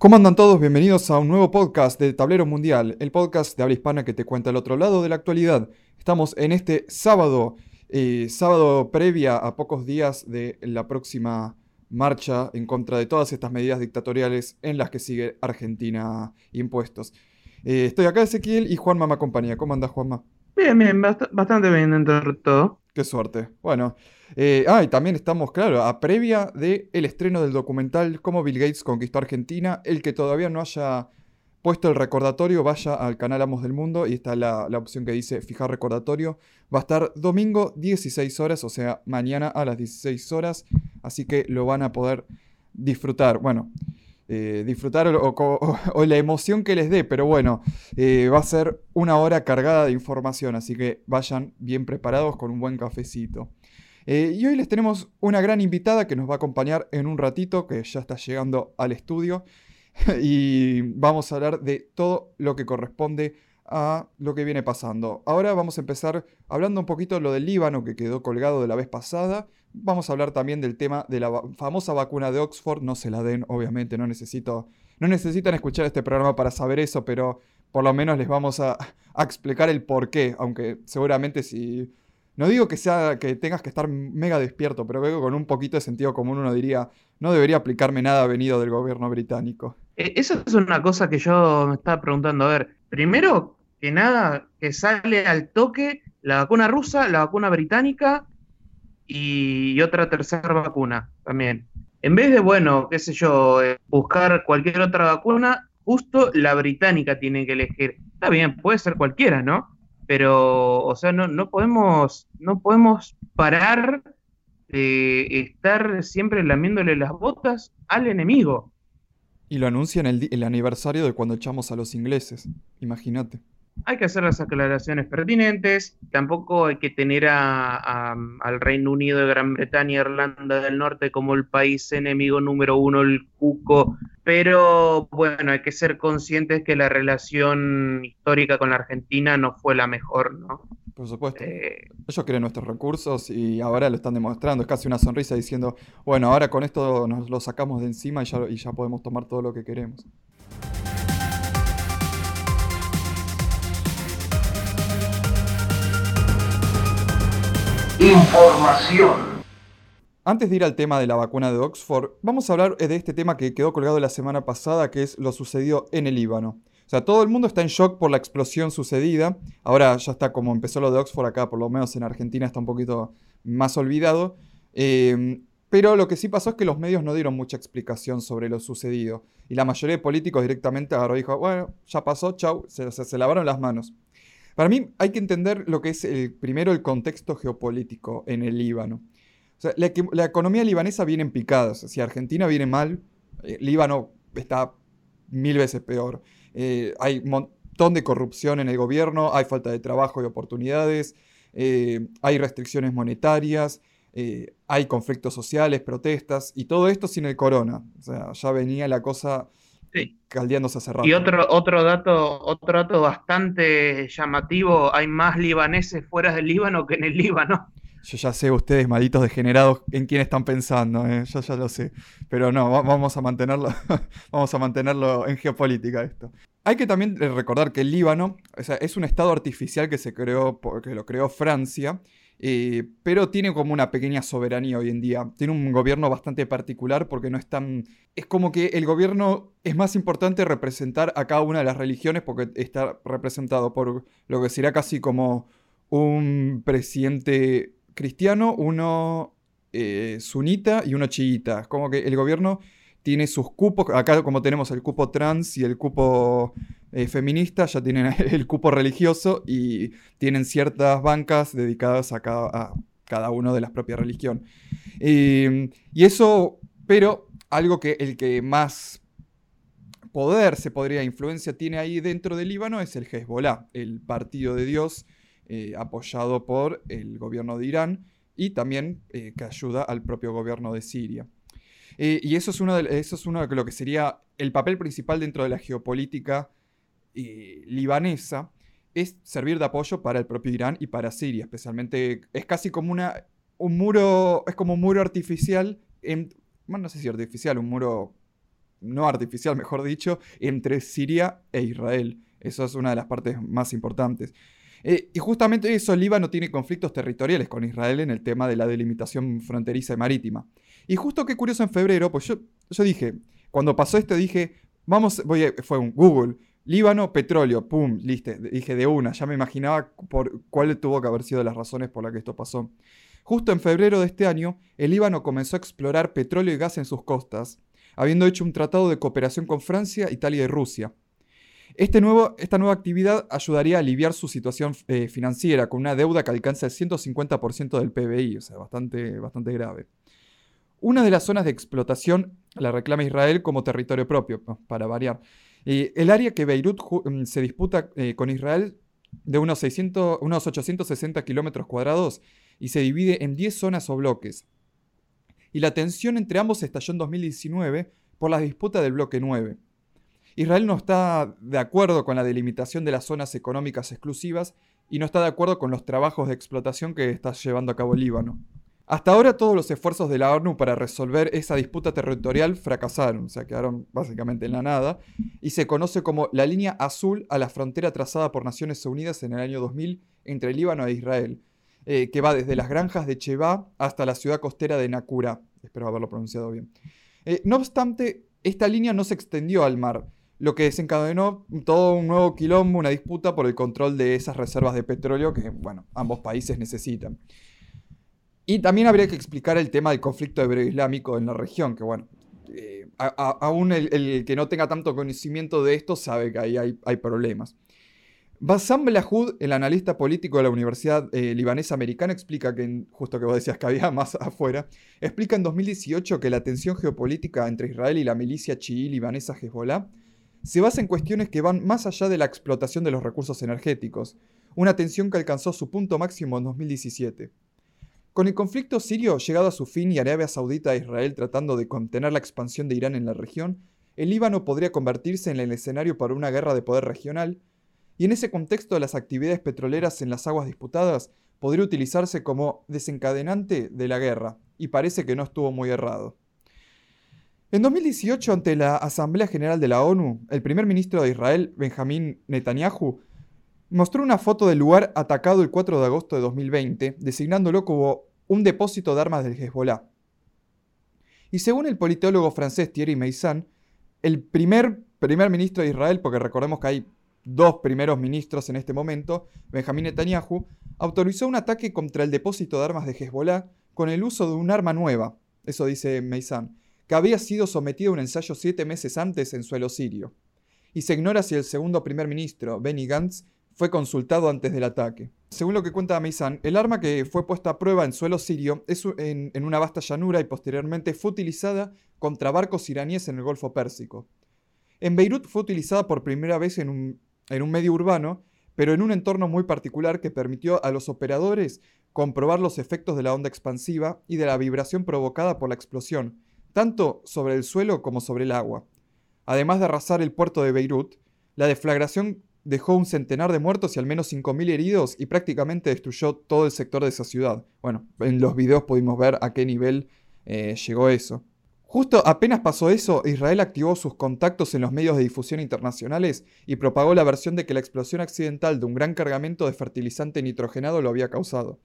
¿Cómo andan todos? Bienvenidos a un nuevo podcast de Tablero Mundial, el podcast de habla hispana que te cuenta el otro lado de la actualidad. Estamos en este sábado, eh, sábado previa a pocos días de la próxima marcha en contra de todas estas medidas dictatoriales en las que sigue Argentina impuestos. Eh, estoy acá Ezequiel y Juanma me acompaña. ¿Cómo andas Juanma? Bien, bien, bastante bien dentro de todo. Qué suerte. Bueno, eh, ah, y también estamos, claro, a previa del el estreno del documental Cómo Bill Gates conquistó Argentina. El que todavía no haya puesto el recordatorio, vaya al canal Amos del Mundo y está la, opción que dice fijar recordatorio. Va a estar domingo 16 horas, o sea, mañana a las 16 horas. Así que lo van a poder disfrutar. Bueno, eh, disfrutar o, la emoción que les dé, pero bueno, eh, va a ser una hora cargada de información, así que vayan bien preparados con un buen cafecito. Eh, y hoy les tenemos una gran invitada que nos va a acompañar en un ratito, que ya está llegando al estudio, y vamos a hablar de todo lo que corresponde a lo que viene pasando. Ahora vamos a empezar hablando un poquito de lo del Líbano que quedó colgado de la vez pasada. Vamos a hablar también del tema de la famosa vacuna de Oxford. No se la den, obviamente, no necesito. No necesitan escuchar este programa para saber eso, pero por lo menos les vamos a, explicar el por qué. Aunque seguramente si. No digo que sea que tengas que estar mega despierto, pero creo que con un poquito de sentido común uno diría, no debería aplicarme nada venido del gobierno británico. E, eso es una cosa que yo me estaba preguntando. A ver, primero, que nada, que sale al toque la vacuna rusa, la vacuna británica y otra tercera vacuna también. En vez de, bueno, qué sé yo, eh, buscar cualquier otra vacuna, justo la británica tiene que elegir. Está bien, puede ser cualquiera, ¿no? Pero, o sea, no, no podemos, no podemos parar de estar siempre lamiéndole las botas al enemigo. Y lo anuncian el, el aniversario de cuando echamos a los ingleses, imagínate hay que hacer las aclaraciones pertinentes, tampoco hay que tener al Reino Unido de Gran Bretaña y Irlanda del Norte como el país enemigo número uno, el cuco, pero bueno, hay que ser conscientes que la relación histórica con la Argentina no fue la mejor, ¿no? Por supuesto. Eh, Ellos quieren nuestros recursos y ahora lo están demostrando. Es casi una sonrisa diciendo, bueno, ahora con esto nos lo sacamos de encima y ya, y ya podemos tomar todo lo que queremos. Información. Antes de ir al tema de la vacuna de Oxford, vamos a hablar de este tema que quedó colgado la semana pasada, que es lo sucedido en el Líbano. O sea, todo el mundo está en shock por la explosión sucedida. Ahora ya está como empezó lo de Oxford acá, por lo menos en Argentina está un poquito más olvidado. Eh, pero lo que sí pasó es que los medios no dieron mucha explicación sobre lo sucedido. Y la mayoría de políticos directamente agarró y dijo, bueno, ya pasó, chau, se lavaron las manos. Para mí hay que entender lo que es el, primero el contexto geopolítico en el Líbano. O sea, la, economía libanesa viene en picadas. Si Argentina viene mal, eh, Líbano está mil veces peor. Eh, hay un montón de corrupción en el gobierno, hay falta de trabajo y oportunidades, eh, hay restricciones monetarias, hay conflictos sociales, protestas, y todo esto sin el corona. O sea, ya venía la cosa caldeándose hace rato. Y otro, otro, dato, otro dato bastante llamativo, hay más libaneses fuera del Líbano que en el Líbano. Yo ya sé ustedes, malditos degenerados, en quién están pensando, ¿eh? yo ya lo sé. Pero no, vamos a mantenerlo, vamos a mantenerlo en geopolítica esto. Hay que también recordar que el Líbano es un estado artificial que se creó, que lo creó Francia, eh, pero tiene como una pequeña soberanía hoy en día. Tiene un gobierno bastante particular porque no es tan... Es como que el gobierno es más importante representar a cada una de las religiones porque está representado por lo que sería casi como un presidente cristiano, uno eh, sunita y uno chiita. Como que el gobierno tiene sus cupos, acá como tenemos el cupo trans y el cupo eh, feminista, ya tienen el cupo religioso y tienen ciertas bancas dedicadas a cada, cada uno de las propias religión. y eso, pero algo que el que más poder se podría, influencia tiene ahí dentro del Líbano es el Hezbollah, el partido de Dios eh, apoyado por el gobierno de Irán y también eh, que ayuda al propio gobierno de Siria. Eh, y eso es, uno de, eso es uno de lo que sería el papel principal dentro de la geopolítica eh, libanesa, es servir de apoyo para el propio Irán y para Siria, especialmente es casi como una, un muro, es como un muro artificial, en, bueno, no sé si artificial, un muro no artificial, mejor dicho, entre Siria e Israel. Eso es una de las partes más importantes. Eh, y justamente eso, Líbano tiene conflictos territoriales con Israel en el tema de la delimitación fronteriza y marítima. Y justo qué curioso en febrero, pues yo, yo dije, cuando pasó esto dije, vamos, voy a, fue un Google, Líbano, petróleo, pum, listo, dije de una, ya me imaginaba por cuál tuvo que haber sido las razones por las que esto pasó. Justo en febrero de este año, el Líbano comenzó a explorar petróleo y gas en sus costas, habiendo hecho un tratado de cooperación con Francia, Italia y Rusia. Este nuevo, esta nueva actividad ayudaría a aliviar su situación eh, financiera con una deuda que alcanza el 150% del PBI, o sea, bastante, bastante grave. Una de las zonas de explotación la reclama Israel como territorio propio, para variar. el área que Beirut mm, se disputa eh, con Israel de unos, 600, unos 860 kilómetros cuadrados y se divide en 10 zonas o bloques. Y la tensión entre ambos estalló en 2019 por la disputa del bloque 9. Israel no está de acuerdo con la delimitación de las zonas económicas exclusivas y no está de acuerdo con los trabajos de explotación que está llevando a cabo el Líbano. Hasta ahora todos los esfuerzos de la ONU para resolver esa disputa territorial fracasaron, o sea, quedaron básicamente en la nada, y se conoce como la línea azul a la frontera trazada por Naciones Unidas en el año 2000 entre Líbano e Israel, eh, que va desde las granjas de Cheba hasta la ciudad costera de Nakura. Espero haberlo pronunciado bien. Eh, no obstante, esta línea no se extendió al mar, lo que desencadenó todo un nuevo quilombo, una disputa por el control de esas reservas de petróleo que, bueno, ambos países necesitan. Y también habría que explicar el tema del conflicto hebreo-islámico en la región, que bueno, eh, aún el, que no tenga tanto conocimiento de esto sabe que ahí hay, problemas. Bassam Belahud, el analista político de la Universidad eh, Libanesa Americana, explica que, justo que vos decías que había más afuera, explica en 2018 que la tensión geopolítica entre Israel y la milicia chií libanesa Hezbollah se basa en cuestiones que van más allá de la explotación de los recursos energéticos, una tensión que alcanzó su punto máximo en 2017. Con el conflicto sirio llegado a su fin y Arabia Saudita e Israel tratando de contener la expansión de Irán en la región, el Líbano podría convertirse en el escenario para una guerra de poder regional, y en ese contexto las actividades petroleras en las aguas disputadas podría utilizarse como desencadenante de la guerra, y parece que no estuvo muy errado. En 2018, ante la Asamblea General de la ONU, el primer ministro de Israel, Benjamín Netanyahu, mostró una foto del lugar atacado el 4 de agosto de 2020, designándolo como un depósito de armas del Hezbollah. Y según el politólogo francés Thierry Meissan, el primer primer ministro de Israel, porque recordemos que hay dos primeros ministros en este momento, Benjamín Netanyahu, autorizó un ataque contra el depósito de armas de Hezbollah con el uso de un arma nueva, eso dice Meissan, que había sido sometido a un ensayo siete meses antes en suelo sirio. Y se ignora si el segundo primer ministro, Benny Gantz, fue consultado antes del ataque. Según lo que cuenta Meisan, el arma que fue puesta a prueba en suelo sirio es en, una vasta llanura y posteriormente fue utilizada contra barcos iraníes en el Golfo Pérsico. En Beirut fue utilizada por primera vez en un, en un medio urbano, pero en un entorno muy particular que permitió a los operadores comprobar los efectos de la onda expansiva y de la vibración provocada por la explosión, tanto sobre el suelo como sobre el agua. Además de arrasar el puerto de Beirut, la deflagración dejó un centenar de muertos y al menos 5.000 heridos y prácticamente destruyó todo el sector de esa ciudad. Bueno, en los videos pudimos ver a qué nivel eh, llegó eso. Justo apenas pasó eso, Israel activó sus contactos en los medios de difusión internacionales y propagó la versión de que la explosión accidental de un gran cargamento de fertilizante nitrogenado lo había causado.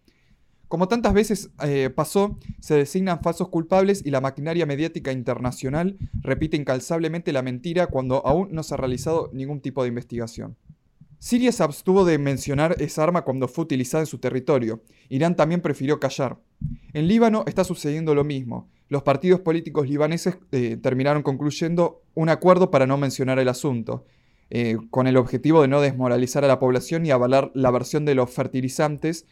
Como tantas veces eh, pasó, se designan falsos culpables y la maquinaria mediática internacional repite incalzablemente la mentira cuando aún no se ha realizado ningún tipo de investigación. Siria se abstuvo de mencionar esa arma cuando fue utilizada en su territorio. Irán también prefirió callar. En Líbano está sucediendo lo mismo. Los partidos políticos libaneses eh, terminaron concluyendo un acuerdo para no mencionar el asunto, eh, con el objetivo de no desmoralizar a la población y avalar la versión de los fertilizantes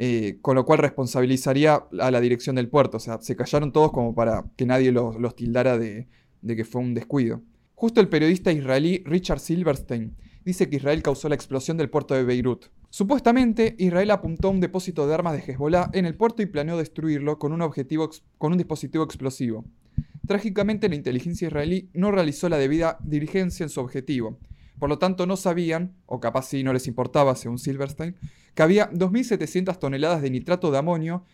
eh, con lo cual responsabilizaría a la dirección del puerto. O sea, se callaron todos como para que nadie los, tildara de, que fue un descuido. Justo el periodista israelí Richard Silverstein dice que Israel causó la explosión del puerto de Beirut. Supuestamente, Israel apuntó un depósito de armas de Hezbollah en el puerto y planeó destruirlo con un, con un dispositivo explosivo. Trágicamente, la inteligencia israelí no realizó la debida diligencia en su objetivo, por lo tanto, no sabían, o capaz sí no les importaba, según Silverstein, que había 2.700 toneladas de nitrato de amonio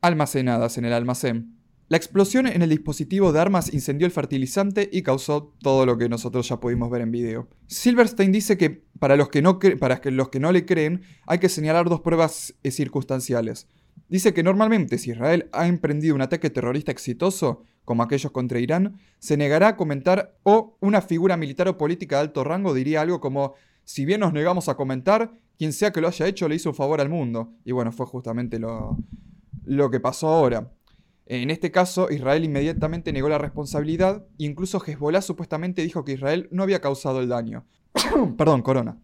almacenadas en el almacén. La explosión en el dispositivo de armas incendió el fertilizante y causó todo lo que nosotros ya pudimos ver en video. Silverstein dice que para los que no, para los que no le creen hay que señalar dos pruebas eh, circunstanciales. Dice que normalmente si Israel ha emprendido un ataque terrorista exitoso, como aquellos contra Irán, se negará a comentar o una figura militar o política de alto rango diría algo como, si bien nos negamos a comentar, quien sea que lo haya hecho le hizo un favor al mundo. Y bueno, fue justamente lo, lo que pasó ahora. En este caso, Israel inmediatamente negó la responsabilidad e incluso Hezbollah supuestamente dijo que Israel no había causado el daño. Perdón, corona.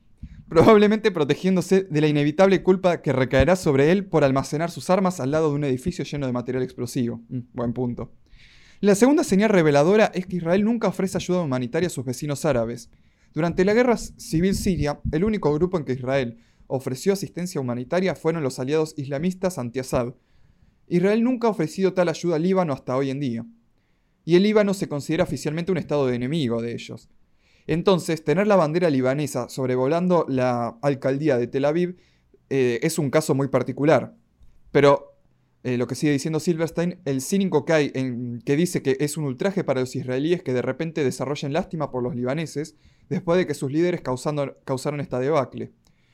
Probablemente protegiéndose de la inevitable culpa que recaerá sobre él por almacenar sus armas al lado de un edificio lleno de material explosivo. Mm, buen punto. La segunda señal reveladora es que Israel nunca ofrece ayuda humanitaria a sus vecinos árabes. Durante la guerra civil siria, el único grupo en que Israel ofreció asistencia humanitaria fueron los aliados islamistas anti-Assad, Israel nunca ha ofrecido tal ayuda al Líbano hasta hoy en día. Y el Líbano se considera oficialmente un estado de enemigo de ellos. Entonces, tener la bandera libanesa sobrevolando la alcaldía de Tel Aviv eh, es un caso muy particular. Pero eh, lo que sigue diciendo Silverstein, el cínico que hay en, que dice que es un ultraje para los israelíes que de repente desarrollen lástima por los libaneses después de que sus líderes causaron esta debacle.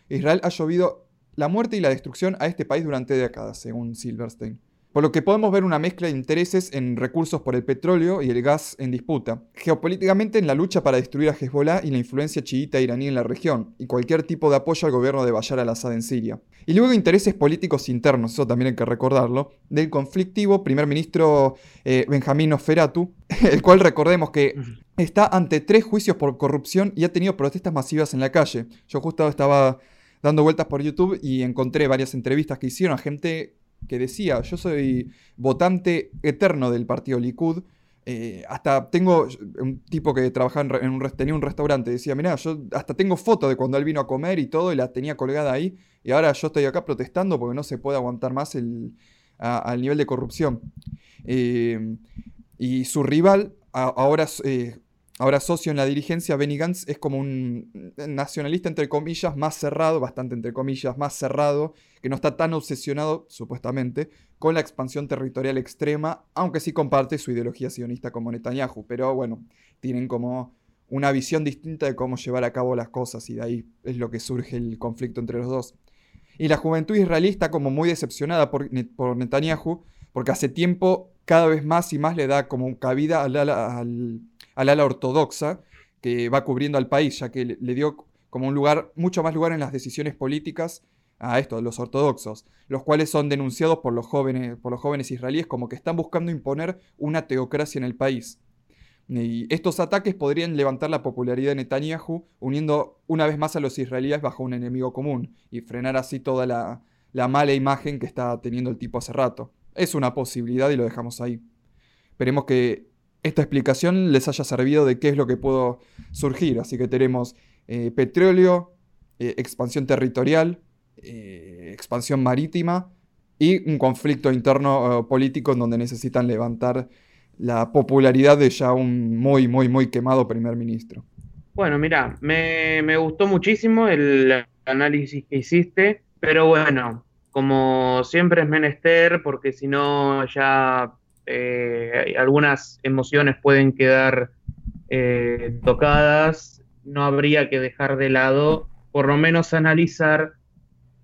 Israel ha llovido la muerte y la destrucción a este país durante décadas, según Silverstein. Por lo que podemos ver una mezcla de intereses en recursos por el petróleo y el gas en disputa. Geopolíticamente en la lucha para destruir a Hezbollah y la influencia chiita iraní en la región, y cualquier tipo de apoyo al gobierno de Bashar al-Assad en Siria. Y luego intereses políticos internos, eso también hay que recordarlo, del conflictivo primer ministro eh, Benjamín Oferatu, el cual recordemos que está ante tres juicios por corrupción y ha tenido protestas masivas en la calle. Yo justo estaba dando vueltas por YouTube y encontré varias entrevistas que hicieron a gente que decía, yo soy votante eterno del partido Likud. Eh, hasta tengo un tipo que trabajaba en, un, tenía un restaurante, decía, mira, yo hasta tengo fotos de cuando él vino a comer y todo y la tenía colgada ahí y ahora yo estoy acá protestando porque no se puede aguantar más el, al nivel de corrupción. Eh, y su rival ahora eh, Ahora socio en la dirigencia, Benny Gantz es como un nacionalista entre comillas más cerrado, bastante entre comillas más cerrado, que no está tan obsesionado, supuestamente, con la expansión territorial extrema, aunque sí comparte su ideología sionista como Netanyahu. Pero bueno, tienen como una visión distinta de cómo llevar a cabo las cosas y de ahí es lo que surge el conflicto entre los dos. Y la juventud israelí está como muy decepcionada por, por Netanyahu, porque hace tiempo cada vez más y más le da como cabida al, al al ala ortodoxa que va cubriendo al país, ya que le dio como un lugar, mucho más lugar en las decisiones políticas a esto, los ortodoxos, los cuales son denunciados por los jóvenes, por los jóvenes israelíes como que están buscando imponer una teocracia en el país. Y estos ataques podrían levantar la popularidad de Netanyahu, uniendo una vez más a los israelíes bajo un enemigo común y frenar así toda la, la mala imagen que está teniendo el tipo hace rato. Es una posibilidad y lo dejamos ahí. Esperemos que esta explicación les haya servido de qué es lo que pudo surgir. Así que tenemos eh, petróleo, eh, expansión territorial, eh, expansión marítima y un conflicto interno político en donde necesitan levantar la popularidad de ya un muy, muy, muy quemado primer ministro. Bueno, mira, me, me gustó muchísimo el análisis que hiciste, pero bueno, como siempre es menester, porque si no ya eh, algunas emociones pueden quedar eh, tocadas, no habría que dejar de lado, por lo menos analizar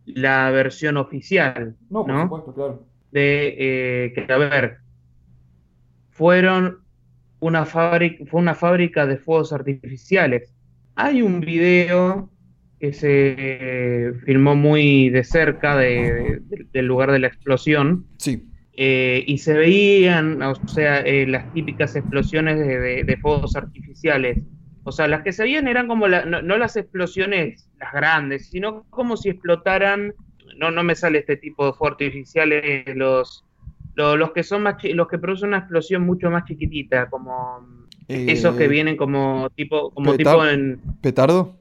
la versión oficial. No, por supuesto, claro. De eh, que, a ver, fueron una fábrica, fue una fábrica de fuegos artificiales. Hay un video que se filmó muy de cerca del lugar de la explosión. Sí. Eh, y se veían, o sea, eh, las típicas explosiones de, fuegos artificiales. O sea, las que se veían eran como, no, las explosiones, las grandes, sino como si explotaran, no, no me sale este tipo de fuegos artificiales, los, los, que son más, los que producen una explosión mucho más chiquitita, como esos que eh, vienen como tipo, como tipo en... ¿Petardo?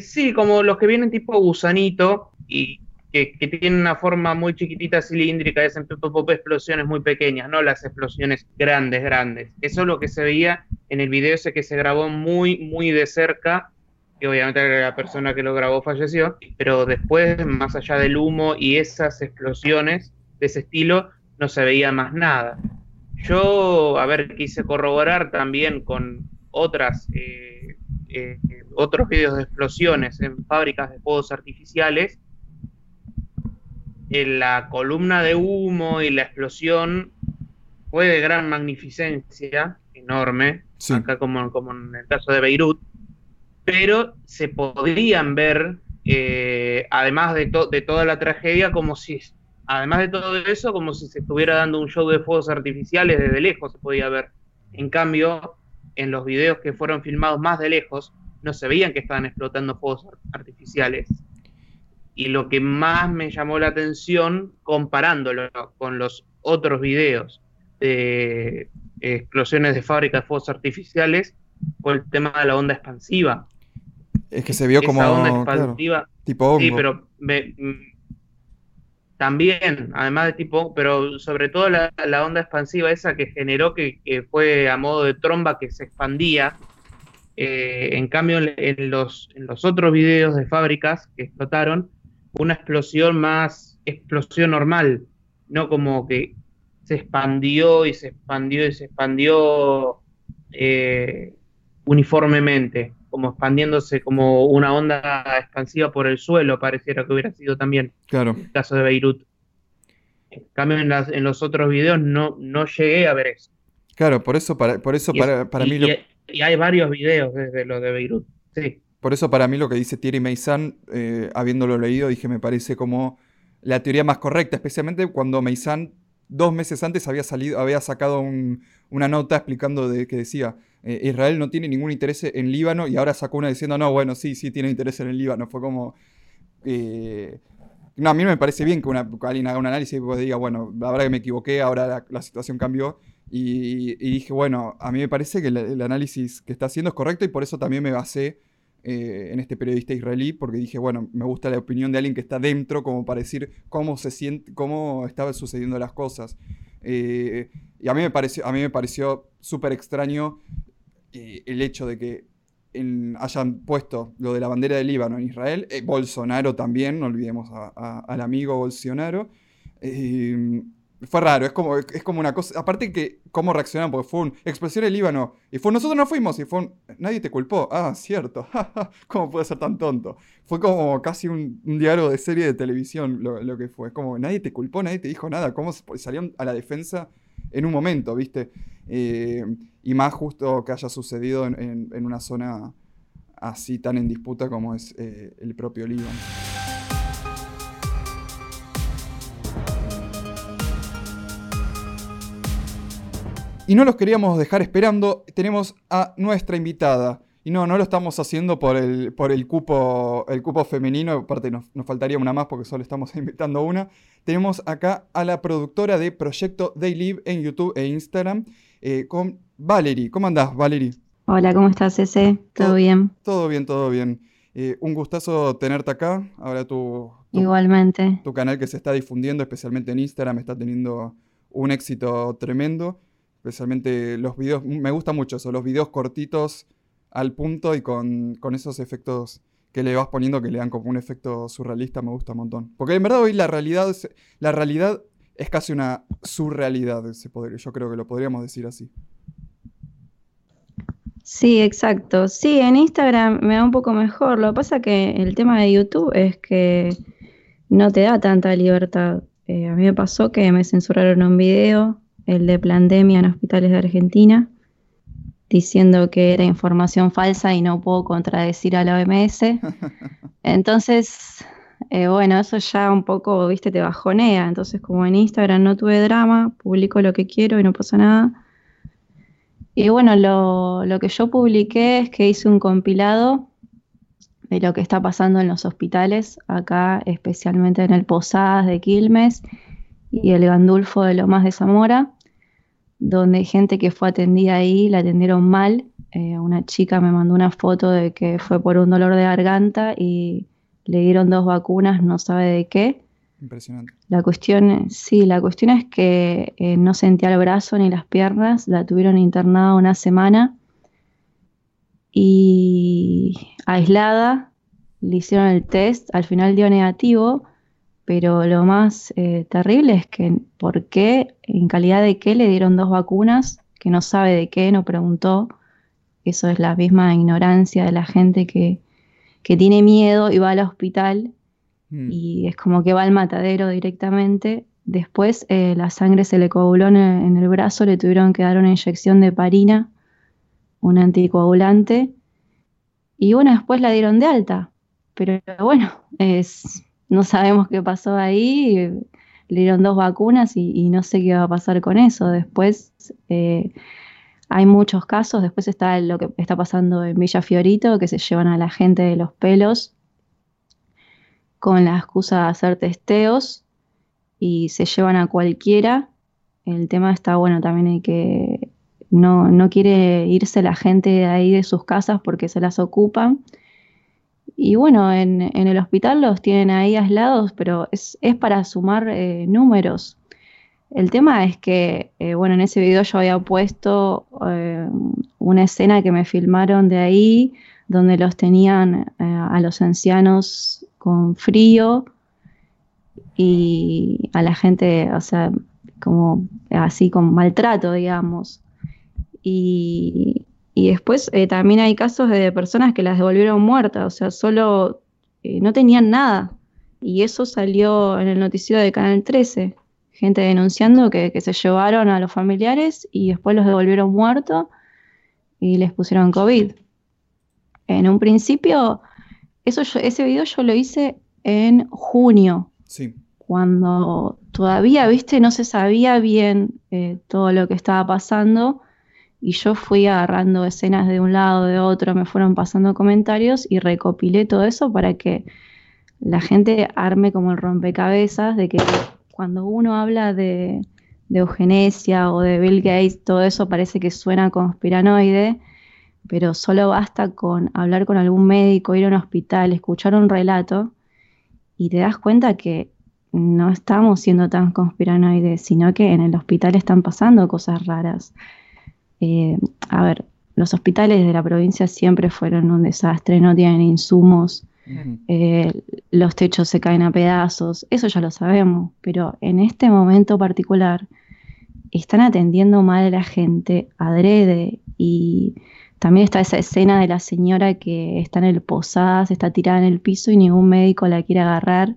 Sí, como los que vienen tipo gusanito y que, tienen una forma muy chiquitita, cilíndrica, es explosiones muy pequeñas, no las explosiones grandes, grandes. Eso es lo que se veía en el video ese que se grabó muy, muy de cerca, que obviamente la persona que lo grabó falleció, pero después, más allá del humo y esas explosiones de ese estilo, no se veía más nada. yo, a ver, quise corroborar también con otras, eh, eh, otros videos de explosiones en fábricas de fuegos artificiales. En la columna de humo y la explosión fue de gran magnificencia, enorme, acá como, como en el caso de Beirut, pero se podrían ver, eh, además de, de toda la tragedia, como si además de todo eso, como si se estuviera dando un show de fuegos artificiales desde lejos, se podía ver. En cambio, en los videos que fueron filmados más de lejos, no se veían que estaban explotando fuegos artificiales. Y lo que más me llamó la atención, comparándolo con los otros videos de explosiones de fábricas de fuegos artificiales, fue el tema de la onda expansiva. Es que se vio como onda expansiva. tipo Sí, pero me, también, además de tipo, pero sobre todo la, onda expansiva esa que generó que, fue a modo de tromba que se expandía. Eh, en cambio, en los, en los otros videos de fábricas que explotaron, una explosión más explosión normal, no como que se expandió y se expandió y se expandió eh, uniformemente como expandiéndose como una onda expansiva por el suelo, pareciera que hubiera sido también claro. el caso de Beirut. En cambio, en, los otros videos no, no llegué a ver eso. Claro, por eso para, por eso para, mí... Lo... Y hay varios videos desde lo de Beirut, sí. Por eso para mí lo que dice Thierry Meissan, eh, habiéndolo leído, dije, me parece como la teoría más correcta, especialmente cuando Meissan dos meses antes había, salido, había sacado una nota explicando de que decía, eh, Israel no tiene ningún interés en Líbano y ahora sacó una diciendo, no, bueno, sí, sí tiene interés en el Líbano. Fue como... Eh, no, a mí no me parece bien que, una, alguien haga un análisis y diga, bueno, la que me equivoqué, ahora la, situación cambió. Y, dije, bueno, a mí me parece que el, análisis que está haciendo es correcto y por eso también me basé eh, en este periodista israelí, porque dije, bueno, me gusta la opinión de alguien que está dentro, como para decir cómo se siente, cómo estaban sucediendo las cosas. y a mí me pareció, a mí me pareció súper extraño eh, el hecho de que hayan puesto lo de la bandera del Líbano en Israel, eh, Bolsonaro también, no olvidemos al amigo Bolsonaro. Fue raro, es como, es como una cosa. Aparte que cómo reaccionaron, porque fue un explosión en Líbano. Y fue nosotros no fuimos, y fue un, nadie te culpó. Ah, cierto. ¿Cómo puede ser tan tonto? Fue como casi un, diálogo de serie de televisión lo, que fue. Es como nadie te culpó, nadie te dijo nada. ¿Cómo salieron a la defensa en un momento, viste? Eh, y más justo que haya sucedido en, una zona así tan en disputa como es eh, el propio Líbano. Y no los queríamos dejar esperando, tenemos a nuestra invitada. Y no, no lo estamos haciendo por el, por el, cupo, el cupo femenino, aparte nos, nos faltaría una más porque solo estamos invitando una. Tenemos acá a la productora de Proyecto Day en YouTube e Instagram, eh, con Valerie. ¿Cómo andás, Valerie? Hola, ¿cómo estás, ese? ¿Todo, bien? Todo bien, todo bien. Eh, un gustazo tenerte acá. Ahora tu, Igualmente. Tu canal que se está difundiendo, especialmente en Instagram, está teniendo un éxito tremendo. Especialmente los videos, me gusta mucho eso, los videos cortitos al punto y con, esos efectos que le vas poniendo que le dan como un efecto surrealista, me gusta un montón. Porque en verdad hoy la realidad es, la realidad es casi una surrealidad, ese poder. yo creo que lo podríamos decir así. Sí, exacto. Sí, en Instagram me da un poco mejor. Lo que pasa que el tema de YouTube es que no te da tanta libertad. Eh, a mí me pasó que me censuraron un video, el de pandemia en hospitales de Argentina, diciendo que era información falsa y no puedo contradecir a la OMS. Entonces, eh, bueno, eso ya un poco, viste, te bajonea. Entonces, como en Instagram no tuve drama, publico lo que quiero y no pasa nada. Y bueno, lo, lo que yo publiqué es que hice un compilado de lo que está pasando en los hospitales, acá especialmente en el Posadas de Quilmes y el Gandulfo de Lomas de Zamora donde gente que fue atendida ahí la atendieron mal. Eh, una chica me mandó una foto de que fue por un dolor de garganta y le dieron dos vacunas, no sabe de qué. Impresionante. La cuestión, sí, la cuestión es que eh, no sentía el brazo ni las piernas, la tuvieron internada una semana y aislada, le hicieron el test, al final dio negativo, pero lo más eh, terrible es que por qué, en calidad de qué le dieron dos vacunas, que no sabe de qué, no preguntó. Eso es la misma ignorancia de la gente que, tiene miedo y va al hospital mm. y es como que va al matadero directamente. Después eh, la sangre se le coaguló en el, en el, brazo, le tuvieron que dar una inyección de parina, un anticoagulante, y bueno, después la dieron de alta. Pero bueno, es, no sabemos qué pasó ahí, le dieron dos vacunas y, no sé qué va a pasar con eso. Después eh, hay muchos casos, después está lo que está pasando en Villa Fiorito, que se llevan a la gente de los pelos con la excusa de hacer testeos y se llevan a cualquiera. El tema está bueno, también hay que no, no quiere irse la gente de ahí de sus casas porque se las ocupan y bueno, en, el hospital los tienen ahí aislados, pero es, para sumar eh, números. El tema es que, eh, bueno, en ese video yo había puesto eh, una escena que me filmaron de ahí, donde los tenían a los ancianos con frío y a la gente, o sea, como así con maltrato, digamos. Y, y después eh, también hay casos de personas que las devolvieron muertas, o sea, solo eh, no tenían nada. Y eso salió en el noticiero de Canal 13. Gente denunciando que, se llevaron a los familiares y después los devolvieron muertos y les pusieron COVID. En un principio, eso ese video yo lo hice en junio. Sí. Cuando todavía, viste, no se sabía bien eh, todo lo que estaba pasando y yo fui agarrando escenas de un lado, de otro, me fueron pasando comentarios y recopilé todo eso para que la gente arme como el rompecabezas de que cuando uno habla de, eugenesia o de Bill Gates, todo eso parece que suena conspiranoide, pero solo basta con hablar con algún médico, ir a un hospital, escuchar un relato y te das cuenta que no estamos siendo tan conspiranoides, sino que en el hospital están pasando cosas raras. Eh, a ver, los hospitales de la provincia siempre fueron un desastre, no tienen insumos, eh, los techos se caen a pedazos, eso ya lo sabemos, pero en este momento particular están atendiendo mal a la gente adrede y también está esa escena de la señora que está en el posada, se está tirada en el piso y ningún médico la quiere agarrar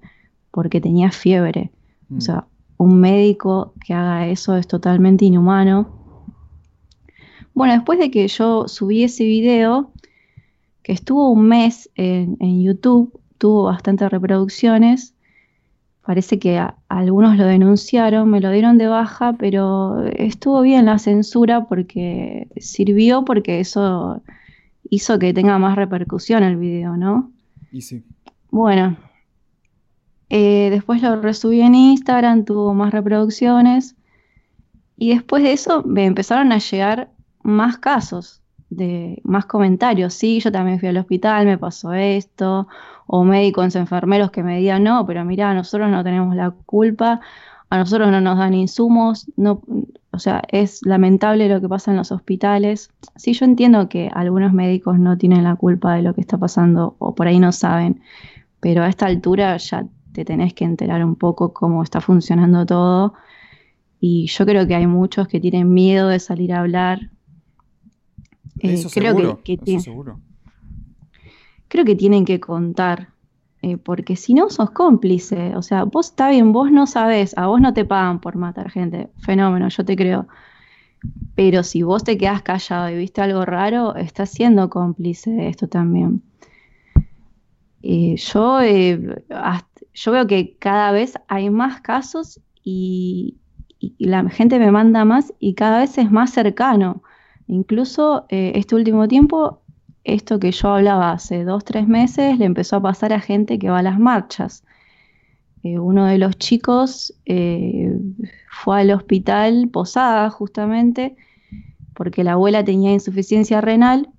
porque tenía fiebre. O mm. sea, un médico que haga eso es totalmente inhumano bueno, después de que yo subí ese video, que estuvo un mes en, YouTube, tuvo bastantes reproducciones, parece que algunos lo denunciaron, me lo dieron de baja, pero estuvo bien la censura porque sirvió porque eso hizo que tenga más repercusión el video, ¿no? Y sí. Bueno, eh, después lo resubí en Instagram, tuvo más reproducciones. Y después de eso me empezaron a llegar más casos, de más comentarios. Sí, yo también fui al hospital, me pasó esto, o médicos, enfermeros que me digan, no, pero mira, nosotros no tenemos la culpa, a nosotros no nos dan insumos, no, o sea, es lamentable lo que pasa en los hospitales. Sí, yo entiendo que algunos médicos no tienen la culpa de lo que está pasando o por ahí no saben, pero a esta altura ya te tenés que enterar un poco cómo está funcionando todo. Y yo creo que hay muchos que tienen miedo de salir a hablar eh, creo que, Creo que tienen que contar, eh, porque si no sos cómplice, o sea, vos está bien, vos no sabés, a vos no te pagan por matar gente, fenómeno, yo te creo. Pero si vos te quedás callado y viste algo raro, estás siendo cómplice de esto también. Eh, yo, yo veo que cada vez hay más casos y, la gente me manda más y cada vez es más cercano. Incluso eh, este último tiempo, esto que yo hablaba hace dos, tres meses, le empezó a pasar a gente que va a las marchas. Eh, uno de los chicos eh, fue al hospital Posada justamente porque la abuela tenía insuficiencia renal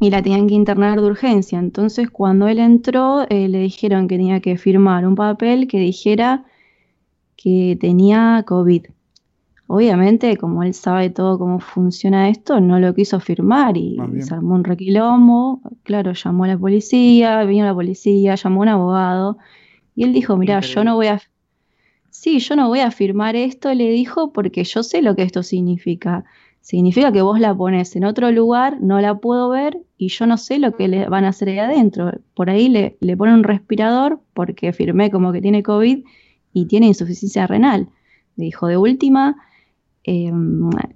y la tenían que internar de urgencia. Entonces cuando él entró le dijeron que tenía que firmar un papel que dijera que tenía COVID. Obviamente, como él sabe todo cómo funciona esto, no lo quiso firmar y se armó un requilombo. Claro, llamó a la policía, vino la policía, llamó a un abogado Y él dijo, mira, yo no voy a... Sí, yo no voy a firmar esto, le dijo, porque yo sé lo que esto significa. Significa que vos la pones en otro lugar, no la puedo ver y yo no sé lo que le van a hacer ahí adentro. Por ahí le, le ponen un respirador porque firmé como que tiene COVID y tiene insuficiencia renal. Le dijo, de última, eh,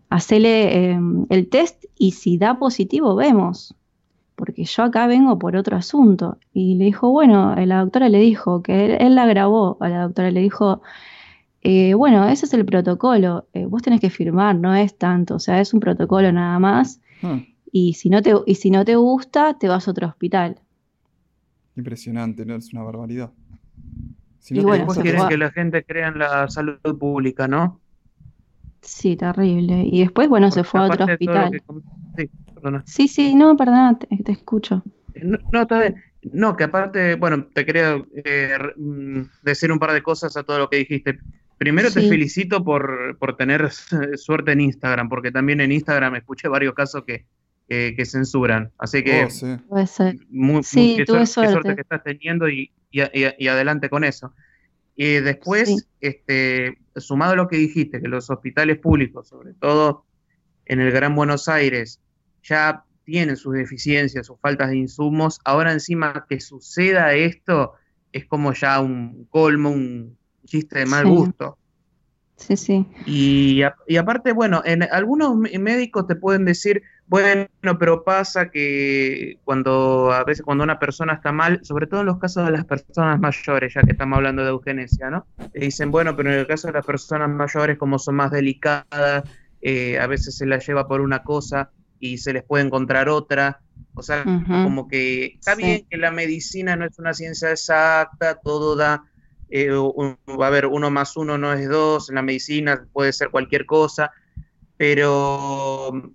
hacele el test y si da positivo, vemos. Porque yo acá vengo por otro asunto. Y le dijo, bueno, la doctora le dijo que él, la grabó, a la doctora le dijo, eh, bueno, ese es el protocolo, eh, vos tenés que firmar, no es tanto, o sea, es un protocolo nada más. Hmm. Y, si no te, y si no te gusta, te vas a otro hospital. Impresionante, ¿no? Es una barbaridad. Si no y quieren que la gente crea en la salud pública, ¿no? Sí, terrible. Y después, bueno, se fue a otro hospital. Sí, sí, no, perdona, te, escucho. No, no, no, que aparte, bueno, te quería eh, mm, decir un par de cosas a todo lo que dijiste. Primero te felicito por, por, tener suerte en Instagram, porque también en Instagram escuché varios casos que, que, censuran. Así que, oh, sí. Puede ser. Muy, sí, qué, suerte. que estás teniendo y, y, y adelante con eso. Y después, este, sumado a lo que dijiste, que los hospitales públicos, sobre todo en el Gran Buenos Aires, ya tienen sus deficiencias, sus faltas de insumos, ahora encima que suceda esto es como ya un colmo, un chiste de mal gusto. Sí, sí. Y, y, aparte, bueno, en algunos médicos te pueden decir, bueno, pero pasa que cuando a veces cuando una persona está mal, sobre todo en los casos de las personas mayores, ya que estamos hablando de eugenesia, ¿no? Te dicen, bueno, pero en el caso de las personas mayores, como son más delicadas, eh, a veces se las lleva por una cosa y se les puede encontrar otra. O sea, como que está bien que la medicina no es una ciencia exacta, todo da, eh, va a haber uno más uno no es dos, en la medicina puede ser cualquier cosa, pero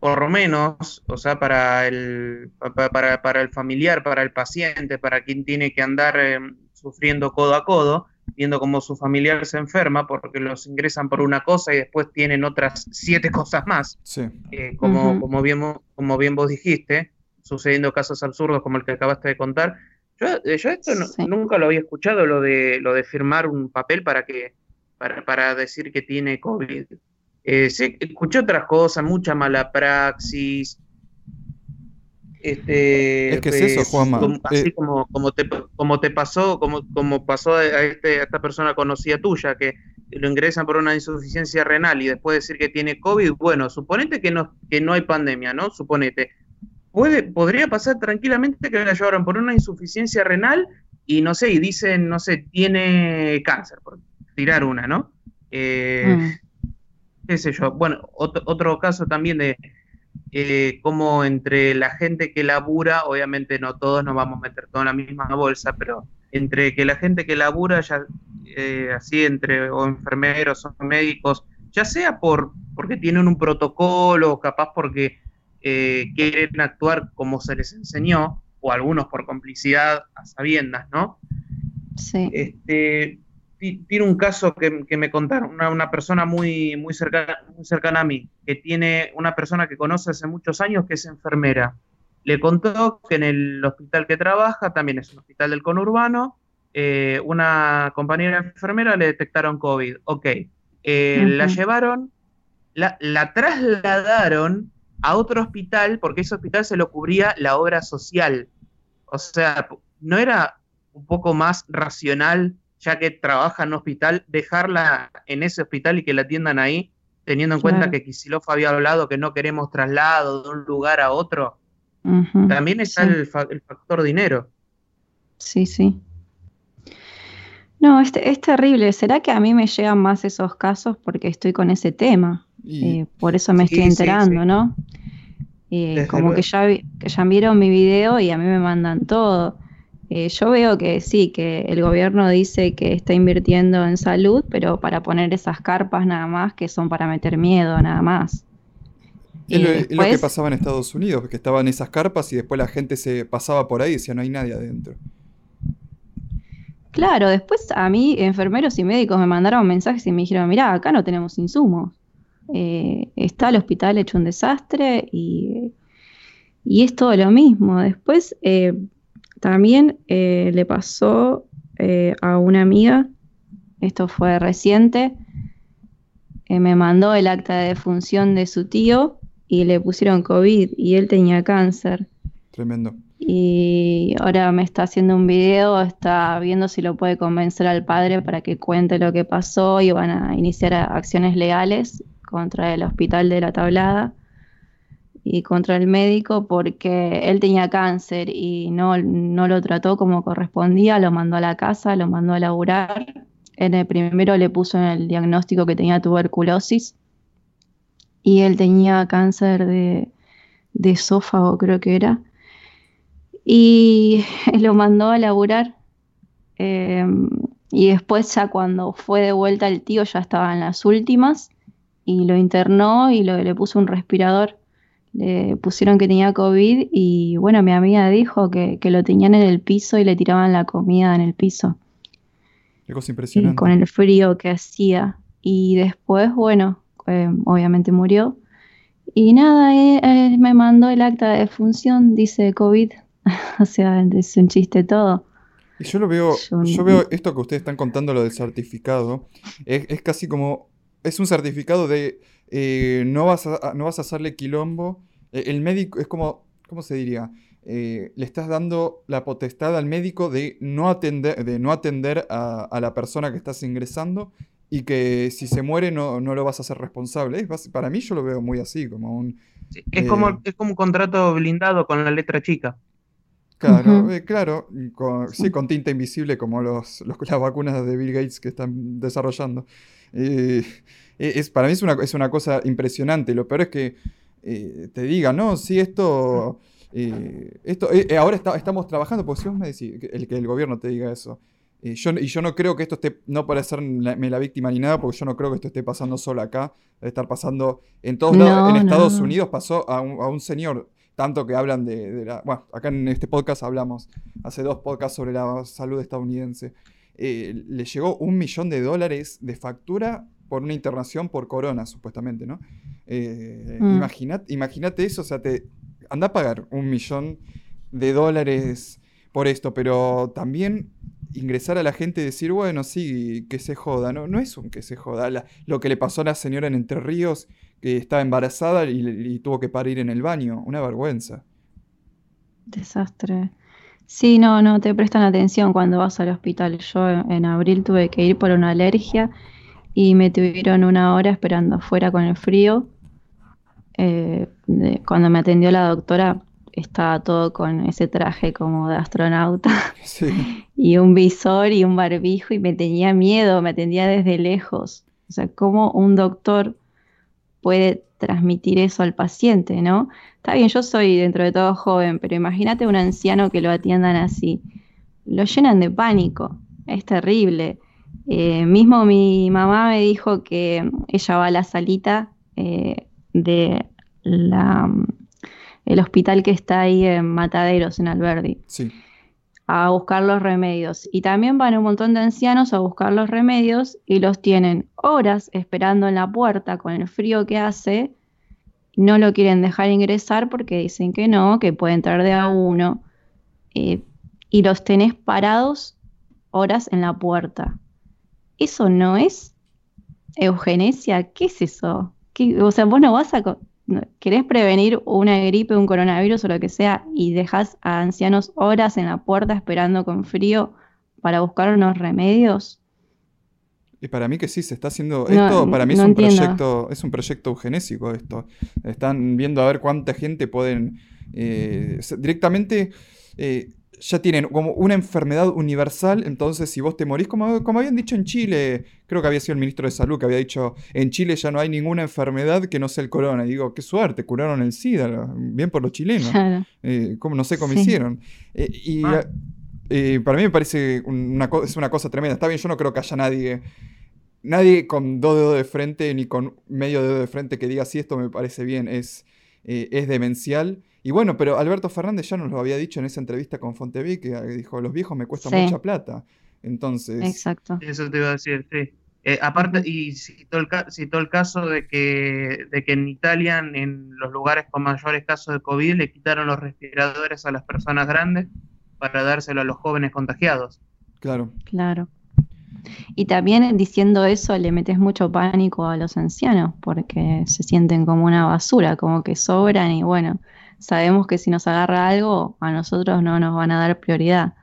por lo menos, o sea, para el, para, para el familiar, para el paciente, para quien tiene que andar eh, sufriendo codo a codo, viendo cómo su familiar se enferma porque los ingresan por una cosa y después tienen otras siete cosas más, eh, como, como, bien, como bien vos dijiste, sucediendo casos absurdos como el que acabaste de contar. Yo, eh, yo esto nunca lo había escuchado, lo de, lo de firmar un papel para, que, para, para decir que tiene COVID. Eh, escuché otras cosas, mucha mala praxis. Este, es que es eso, pues, Juanma. así eh, como, como, te, como te pasó, como, como pasó a, este, a esta persona conocida tuya, que lo ingresan por una insuficiencia renal y después decir que tiene COVID, bueno, suponete que no, que no hay pandemia, ¿no? Suponete. Puede, podría pasar tranquilamente que la llevaron por una insuficiencia renal y no sé, y dicen, no sé, tiene cáncer, por tirar una, ¿no? Eh, mm qué sé yo. Bueno, otro, caso también de eh, cómo entre la gente que labura, obviamente no todos nos vamos a meter todo en la misma bolsa, pero entre que la gente que labura, ya eh, así entre o enfermeros o médicos, ya sea por porque tienen un protocolo, capaz porque eh, quieren actuar como se les enseñó, o algunos por complicidad a sabiendas, ¿no? Sí. Este, tiene un caso que, me contaron, una, persona muy, muy, cercana, muy cercana a mí, que tiene una persona que conoce hace muchos años que es enfermera. Le contó que en el hospital que trabaja, también es un hospital del conurbano, eh, una compañera enfermera le detectaron COVID. Ok, eh, la llevaron, la, la trasladaron a otro hospital porque ese hospital se lo cubría la obra social. O sea, no era un poco más racional ya que trabaja en un hospital, dejarla en ese hospital y que la atiendan ahí, teniendo en cuenta que Kisilov había hablado que no queremos traslado de un lugar a otro. También está el, factor dinero. Sí, sí. No, es, es, terrible. ¿Será que a mí me llegan más esos casos porque estoy con ese tema? Eh, por eso me estoy enterando, ¿no? Eh, como que ya, que ya vieron mi video y a mí me mandan todo. Eh, yo veo que sí, que el gobierno dice que está invirtiendo en salud, pero para poner esas carpas nada más, que son para meter miedo nada más. Es lo, que pasaba en Estados Unidos, que estaban esas carpas y después la gente se pasaba por ahí y decía no hay nadie adentro. Claro, después a mí enfermeros y médicos me mandaron mensajes y me dijeron, mirá, acá no tenemos insumos. Eh, está el hospital hecho un desastre y, y es todo lo mismo. Después, eh, también eh, le pasó a una amiga, esto fue reciente, me mandó el acta de defunción de su tío y le pusieron COVID y él tenía cáncer. Tremendo. Y ahora me está haciendo un video, está viendo si lo puede convencer al padre para que cuente lo que pasó y van a iniciar acciones legales contra el hospital de la tablada y contra el médico porque él tenía cáncer y no, no lo trató como correspondía, lo mandó a la casa, lo mandó a laburar. En el primero le puso en el diagnóstico que tenía tuberculosis y él tenía cáncer de, de esófago, creo que era. Y lo mandó a laburar. Em, y después ya cuando fue de vuelta el tío ya estaba en las últimas y lo internó y lo, le puso un respirador le pusieron que tenía COVID y bueno, mi amiga dijo que, lo tenían en el piso y le tiraban la comida en el piso. Qué cosa impresionante. con el frío que hacía. Y después, bueno, eh, obviamente murió. Y nada, él, me mandó el acta de función, dice COVID. o sea, es un chiste todo. Y yo lo veo, yo, veo esto que ustedes están contando, lo del certificado, es, es casi como, es un certificado de eh, no, vas a, no vas a hacerle quilombo. Eh, el médico es como, ¿cómo se diría? Eh, le estás dando la potestad al médico de no atender, de no atender a, la persona que estás ingresando y que si se muere no, no lo vas a hacer responsable. para mí yo lo veo muy así, como un... es, como, es como un contrato blindado con la letra chica. Claro, claro, sí, con tinta invisible como los, las vacunas de Bill Gates que están desarrollando. E, es, para mí es una, es una cosa impresionante. Lo peor es que eh, te diga, no, sí, esto... Eh, esto eh, ahora estamos trabajando, porque si vos me decís el, que el gobierno te diga eso, yo, y yo no creo que esto esté, no para hacerme la, víctima ni nada, porque yo no creo que esto esté pasando solo acá, debe estar pasando en todos lados. En Estados Unidos pasó a un, señor, tanto que hablan de, la... Bueno, acá en este podcast hablamos, hace dos podcasts sobre la salud estadounidense. Le llegó un millón de dólares de factura por una internación por corona, supuestamente, ¿no? Eh, mm. Imagínate eso, o sea, te anda a pagar un millón de dólares por esto, pero también ingresar a la gente y decir, bueno, sí, que se joda, no, no es un que se joda. lo que le pasó a la señora en Entre Ríos, que estaba embarazada y, y, tuvo que parir en el baño, una vergüenza. Desastre. Sí, no, no te prestan atención cuando vas al hospital. Yo en abril tuve que ir por una alergia y me tuvieron una hora esperando afuera con el frío. Eh, cuando me atendió la doctora estaba todo con ese traje como de astronauta y un visor y un barbijo y me tenía miedo, me atendía desde lejos. O sea, ¿cómo un doctor puede transmitir eso al paciente, no? Está bien, yo soy dentro de todo joven, pero imagínate un anciano que lo atiendan así. Lo llenan de pánico, es terrible. Eh, mismo mi mamá me dijo que ella va a la salita eh, de la, el hospital que está ahí en Mataderos, en Alberdi, a buscar los remedios. Y también van un montón de ancianos a buscar los remedios y los tienen horas esperando en la puerta con el frío que hace. No lo quieren dejar ingresar porque dicen que no, que puede entrar de a uno. Eh, y los tenés parados horas en la puerta. ¿Eso no es eugenesia? ¿Qué es eso? o sea, vos no vas a... ¿Querés prevenir una gripe, un coronavirus o lo que sea y dejas a ancianos horas en la puerta esperando con frío para buscar unos remedios? Y para mí que sí, se está haciendo. Esto para mí es un proyecto, es un proyecto eugenésico esto. Están viendo a ver cuánta gente pueden. Eh, directamente. Eh, ya tienen como una enfermedad universal, entonces si vos te morís, como, como habían dicho en Chile, creo que había sido el ministro de Salud que había dicho, en Chile ya no hay ninguna enfermedad que no sea el corona. Y digo, qué suerte, curaron el SIDA, bien por los chilenos. Eh, como, no sé cómo hicieron. Eh, y ah. eh, para mí me parece una, es una cosa tremenda. Está bien, yo no creo que haya nadie... Nadie con dos dedos de frente ni con medio dedo de frente que diga, sí, esto me parece bien, es, es demencial. Y bueno, pero Alberto Fernández ya nos lo había dicho en esa entrevista con Fontevi, que dijo, los viejos me cuestan mucha plata. Entonces... Exacto. Eso te iba a decir, sí. Eh, aparte, y citó el, citó el caso de que, de que en Italia, en los lugares con mayores casos de COVID, le quitaron los respiradores a las personas grandes para dárselo a los jóvenes contagiados. Claro. Claro. Y también diciendo eso le metes mucho pánico a los ancianos porque se sienten como una basura, como que sobran y bueno, sabemos que si nos agarra algo a nosotros no nos van a dar prioridad.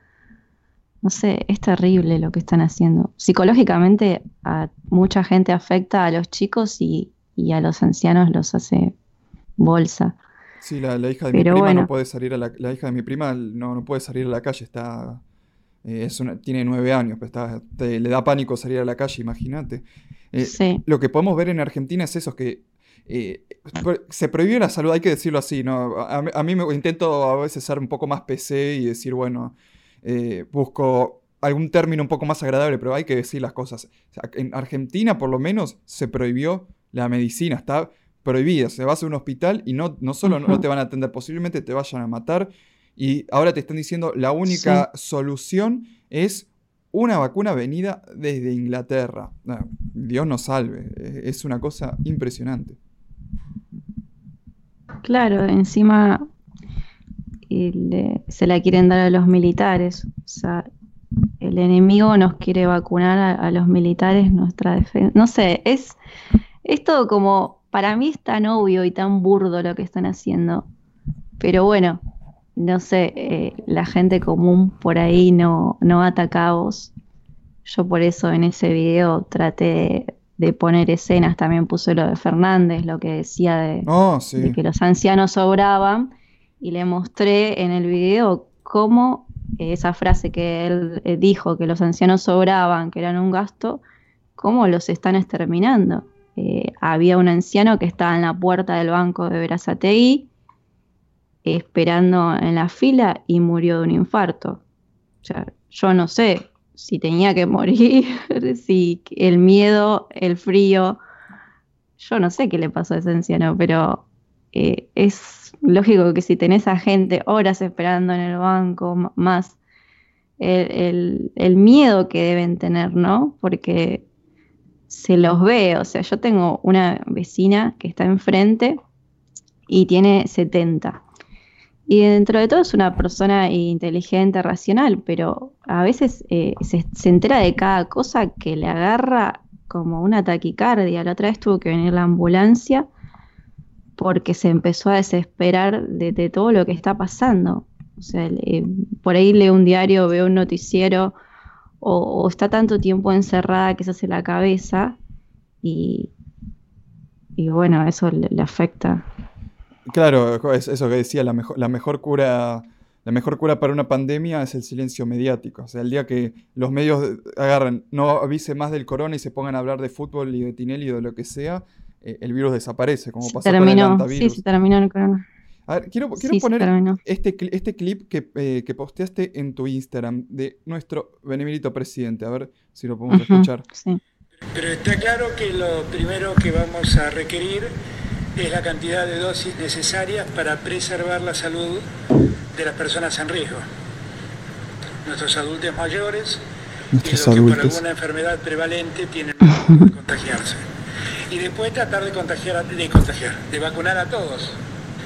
No sé, es terrible lo que están haciendo. Psicológicamente a mucha gente afecta a los chicos y, a los ancianos los hace bolsa. Sí, la, hija de mi prima no puede salir a la, la hija de mi prima no, no puede salir a la calle, está eh, tiene nueve años, pues le da pánico salir a la calle, imagínate. Eh, lo que podemos ver en Argentina es eso, que eh, se prohíbe la salud, hay que decirlo así, ¿no? A, mí me intento a veces ser un poco más PC y decir, bueno, busco algún término un poco más agradable, pero hay que decir las cosas. en Argentina, por lo menos, se prohibió la medicina, está prohibida. Se vas a un hospital y no, no solo no te van a atender, posiblemente te vayan a matar y ahora te están diciendo la única solución es una vacuna venida desde Inglaterra. Dios nos salve, es una cosa impresionante. Claro, encima se la quieren dar a los militares. O sea, el enemigo nos quiere vacunar a, los militares, nuestra defensa. No sé, es, es todo como, para mí es tan obvio y tan burdo lo que están haciendo. Pero bueno, no sé, eh, la gente común por ahí no, no ata cabos. Yo por eso en ese video traté de, poner escenas, también puse lo de Fernández, lo que decía de, oh, que los ancianos sobraban, y le mostré en el video cómo esa frase que él eh, dijo, que los ancianos sobraban, que eran un gasto, cómo los están exterminando. Eh, había un anciano que estaba en la puerta del banco de Verazategui esperando en la fila y murió de un infarto. O sea, yo no sé si tenía que morir, si el miedo, el frío, yo no sé qué le pasó a ese anciano, pero eh, es lógico que si tenés a gente horas esperando en el banco, más el, el miedo que deben tener, ¿no? Porque se los ve, o sea, yo tengo una vecina que está enfrente y tiene 70 y dentro de todo es una persona inteligente, racional, pero a veces eh, se, entera de cada cosa que le agarra como una taquicardia. La otra vez tuvo que venir la ambulancia porque se empezó a desesperar de, todo lo que está pasando. O sea, por ahí lee un diario, ve un noticiero o, está tanto tiempo encerrada que se hace la cabeza y, y bueno, eso le afecta Claro, es eso que decía, la mejor, la mejor cura. La mejor cura para una pandemia es el silencio mediático. O sea, el día que los medios agarran, no avise más del corona y se pongan a hablar de fútbol y de Tinelli o de lo que sea, eh, el virus desaparece, como pasó con el antivirus. Sí, se terminó el corona. A ver, quiero, quiero poner este, este clip que, eh, que, posteaste en tu Instagram de nuestro benemérito presidente. A ver si lo podemos escuchar. Sí. Pero está claro que lo primero que vamos a requerir es la cantidad de dosis necesarias para preservar la salud de las personas en riesgo. Nuestros adultos mayores y los que por alguna enfermedad prevalente tienen que contagiarse. Y después tratar de contagiar, de contagiar, de vacunar a todos,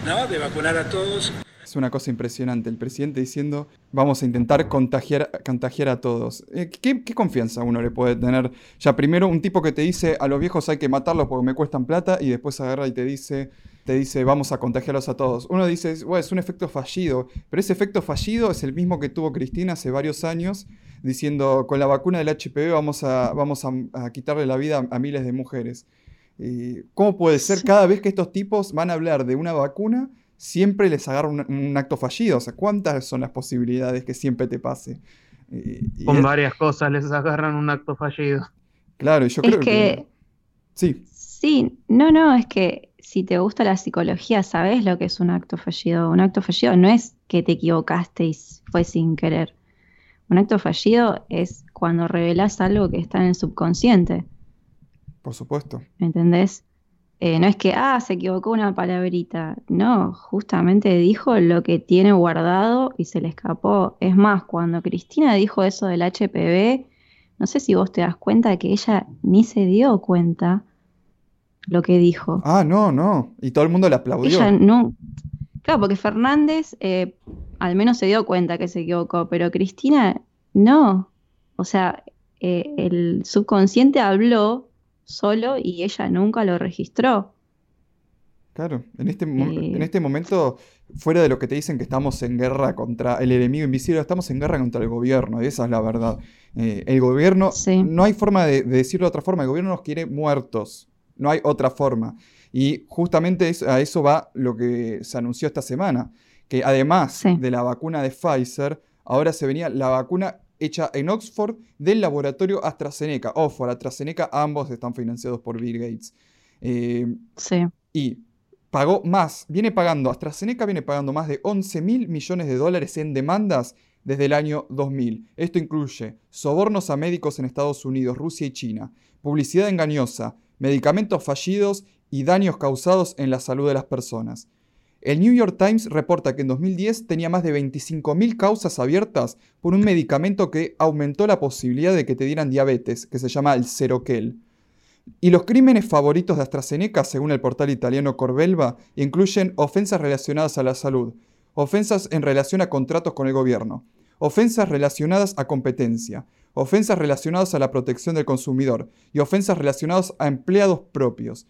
¿no? De vacunar a todos una cosa impresionante. El presidente diciendo, vamos a intentar contagiar, contagiar a todos. Eh, ¿Qué, confianza uno le puede tener? Ya primero un tipo que te dice, a los viejos hay que matarlos porque me cuestan plata, y después agarra y te dice, te dice, vamos a contagiarlos a todos. Uno dice, bueno, es un efecto fallido, pero ese efecto fallido es el mismo que tuvo Cristina hace varios años, diciendo, con la vacuna del HPV vamos a, vamos a, quitarle la vida a, miles de mujeres. ¿Cómo puede ser cada vez que estos tipos van a hablar de una vacuna? Siempre les agarra un, acto fallido. O sea, ¿cuántas son las posibilidades que siempre te pase? Con varias cosas les agarran un acto fallido. Claro, yo creo que... Sí. Sí, no, no, es que si te gusta la psicología, sabes lo que es un acto fallido. Un acto fallido no es que te equivocaste y fue sin querer. Un acto fallido es cuando revelas algo que está en el subconsciente. Por supuesto. ¿Me entendés? Eh, no es que, ah, se equivocó una palabrita. No, justamente dijo lo que tiene guardado y se le escapó. Es más, cuando Cristina dijo eso del HPV, no sé si vos te das cuenta que ella ni se dio cuenta lo que dijo. Ah, no, no. Y todo el mundo le aplaudió. Ella no. Claro, porque Fernández eh, al menos se dio cuenta que se equivocó, pero Cristina no. o sea, eh, el subconsciente habló solo y ella nunca lo registró. Claro, en este, en este momento, fuera de lo que te dicen que estamos en guerra contra el enemigo invisible, estamos en guerra contra el gobierno, esa es la verdad. el gobierno, no hay forma de, decirlo de otra forma, el gobierno nos quiere muertos, no hay otra forma. Y justamente a eso va lo que se anunció esta semana, que además de la vacuna de Pfizer, ahora se venía la vacuna hecha en Oxford del laboratorio AstraZeneca. Oxford, AstraZeneca, ambos están financiados por Bill Gates. Eh, sí. Y pagó más, viene pagando, AstraZeneca viene pagando más de 11 mil millones de dólares en demandas desde el año 2000. Esto incluye sobornos a médicos en Estados Unidos, Rusia y China, publicidad engañosa, medicamentos fallidos y daños causados en la salud de las personas. El New York Times reporta que en 2010 tenía más de 25.000 causas abiertas por un medicamento que aumentó la posibilidad de que te dieran diabetes, que se llama el Seroquel. Y los crímenes favoritos de AstraZeneca, según el portal italiano Corbelva, incluyen ofensas relacionadas a la salud, ofensas en relación a contratos con el gobierno, ofensas relacionadas a competencia, ofensas relacionadas a la protección del consumidor y ofensas relacionadas a empleados propios.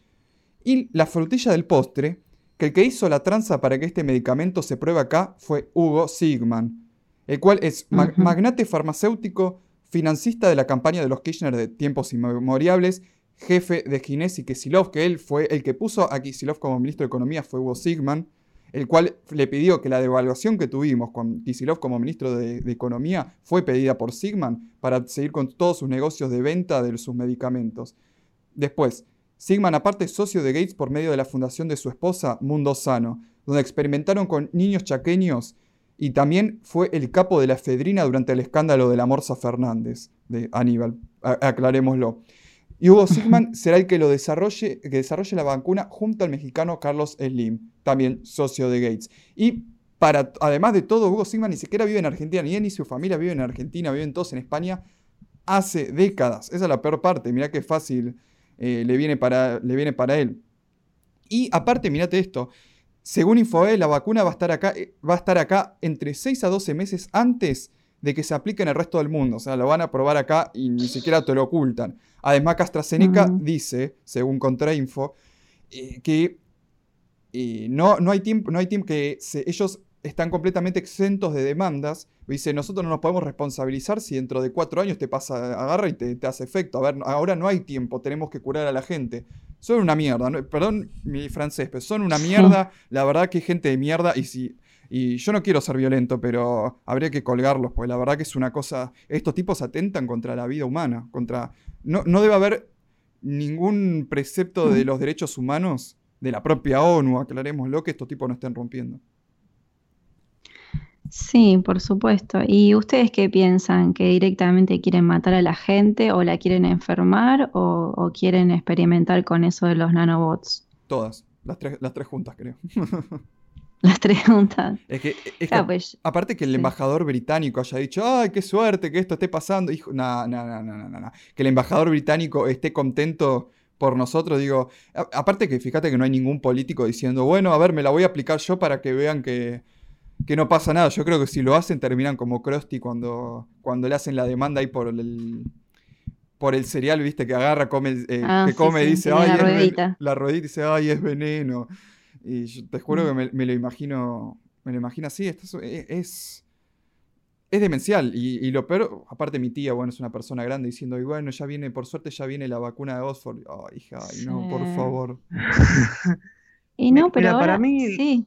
Y la frutilla del postre, que el que hizo la tranza para que este medicamento se pruebe acá fue Hugo Sigman, el cual es magnate farmacéutico, financista de la campaña de los Kirchner de tiempos inmemoriales, jefe de Ginés y Kisilov, que él fue el que puso a Kisilov como ministro de Economía, fue Hugo Sigman, el cual le pidió que la devaluación que tuvimos con Kisilov como ministro de, de Economía fue pedida por Sigman para seguir con todos sus negocios de venta de sus medicamentos. Después, Sigman aparte es socio de Gates por medio de la fundación de su esposa Mundo Sano, donde experimentaron con niños chaqueños y también fue el capo de la efedrina durante el escándalo de la Morsa Fernández, de Aníbal, aclarémoslo. Y Hugo Sigman será el que lo desarrolle, que desarrolle la vacuna junto al mexicano Carlos Slim, también socio de Gates. Y para, además de todo, Hugo Sigman ni siquiera vive en Argentina, ni él ni su familia vive en Argentina, viven todos en España hace décadas. Esa es la peor parte, mirá qué fácil eh, le, viene para, le viene para él. Y aparte, mirate esto, según Infoe, la vacuna va a estar acá, eh, va a estar acá entre 6 a 12 meses antes de que se aplique en el resto del mundo. O sea, lo van a probar acá y ni siquiera te lo ocultan. Además, AstraZeneca dice, según Contrainfo, eh, que no, no hay tiempo, no hay tiempo que ellos están completamente exentos de demandas. Dice, nosotros no nos podemos responsabilizar si dentro de cuatro años te pasa, agarra y te, hace efecto. A ver, ahora no hay tiempo, tenemos que curar a la gente. Son una mierda, perdón mi francés, pero son una mierda. La verdad que gente de mierda y si... Y yo no quiero ser violento, pero habría que colgarlos, porque la verdad que es una cosa... Estos tipos atentan contra la vida humana, contra... No, no debe haber ningún precepto de los derechos humanos de la propia ONU, aclarémoslo, que estos tipos no estén rompiendo. Sí, por supuesto. ¿Y ustedes qué piensan? ¿Que directamente quieren matar a la gente o la quieren enfermar o, quieren experimentar con eso de los nanobots? Todas, las tres, las tres juntas creo. Las tres juntas. Es que, pues, aparte que el embajador británico haya dicho, ay, qué suerte que esto esté pasando. Hijo, no, no, no, no, no, no. Que el embajador británico esté contento por nosotros, digo, aparte que fíjate que no hay ningún político diciendo, bueno, a ver, me la voy a aplicar yo para que vean que, que no pasa nada. Yo creo que si lo hacen terminan como Krusty cuando, cuando le hacen la demanda ahí por el por el cereal, viste, que agarra, come, eh, ah, que come, dice, ay, la ruedita. la ruedita dice, ay, es veneno. Y yo te juro que me, lo imagino, me lo imagino así, esto es, es, es demencial. Y, lo peor, aparte mi tía, bueno, es una persona grande diciendo, y bueno, ya viene, por suerte ya viene la vacuna de Oxford. Ay, hija, ay, no, por favor. y no, pero para mí, sí.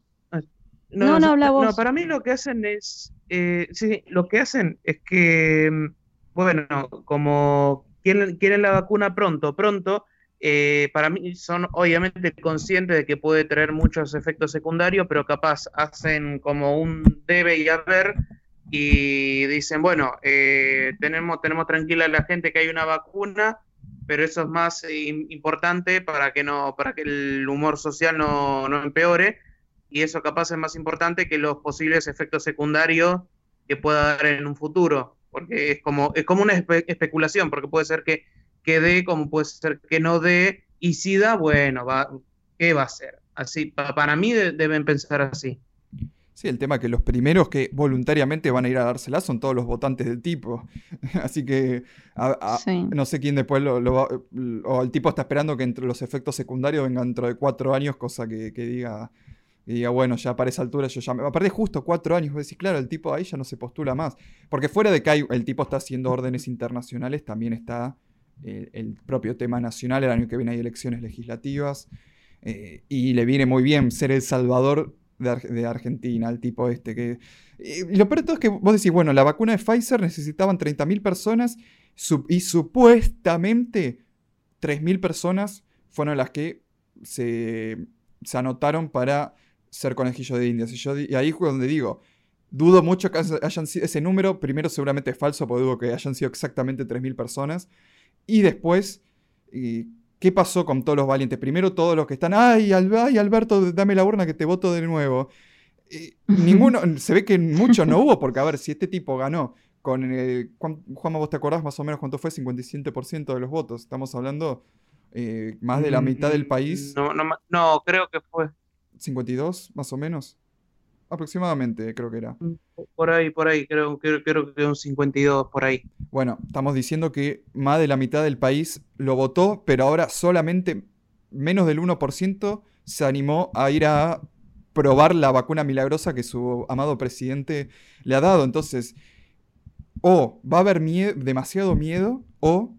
No, no, no, para mí lo que hacen es, eh, sí, lo que hacen es que, mm, bueno, como quieren, quieren la vacuna pronto, pronto, eh, para mí son obviamente conscientes de que puede tener muchos efectos secundarios, pero capaz hacen como un debe y haber y dicen, bueno, eh, tenemos, tenemos tranquila a la gente que hay una vacuna, pero eso es más importante para que no, para que el humor social no, no empeore y eso capaz es más importante que los posibles efectos secundarios que pueda dar en un futuro, porque es como, es como una especulación, porque puede ser que, que dé, como puede ser que no dé, y si da, bueno, va, ¿qué va a ser? Así, para mí deben pensar así. Sí, el tema que los primeros que voluntariamente van a ir a dársela son todos los votantes del tipo. Así que no sé quién después lo, va. O el tipo está esperando que entre los efectos secundarios vengan dentro de cuatro años, cosa que, diga. Diga, bueno, ya para esa altura yo ya me. Aparte, justo cuatro años, vos decís, claro, el tipo ahí ya no se postula más. Porque fuera de que el tipo está haciendo órdenes internacionales, también está eh, el propio tema nacional. El año que viene hay elecciones legislativas. Eh, y le viene muy bien ser el salvador de, Argentina, el tipo este. Que, y lo peor de todo es que vos decís, bueno, la vacuna de Pfizer necesitaban 30.000 personas y supuestamente 3.000 personas fueron las que se, se, anotaron para ser conejillo de indias. Y, yo, y ahí es donde digo, dudo mucho que hayan sido ese número, primero seguramente es falso, porque dudo que hayan sido exactamente 3.000 personas. Y después, ¿Qué pasó con todos los valientes? Primero todos los que están, ay, Alberto, dame la urna que te voto de nuevo. ninguno, se ve que muchos no hubo, porque a ver, si este tipo ganó con el, Juanma, vos te acordás más o menos cuánto fue, 57% de los votos. Estamos hablando eh, más de la mitad del país. No, no, no, creo que fue. 52, más o menos. Aproximadamente, creo que era. Mm, por ahí, por ahí, creo, creo, creo que un 52 por ahí. Bueno, estamos diciendo que más de la mitad del país lo votó, pero ahora solamente menos del 1% se animó a ir a probar la vacuna milagrosa que su amado presidente le ha dado. Entonces, o va a haber demasiado miedo, o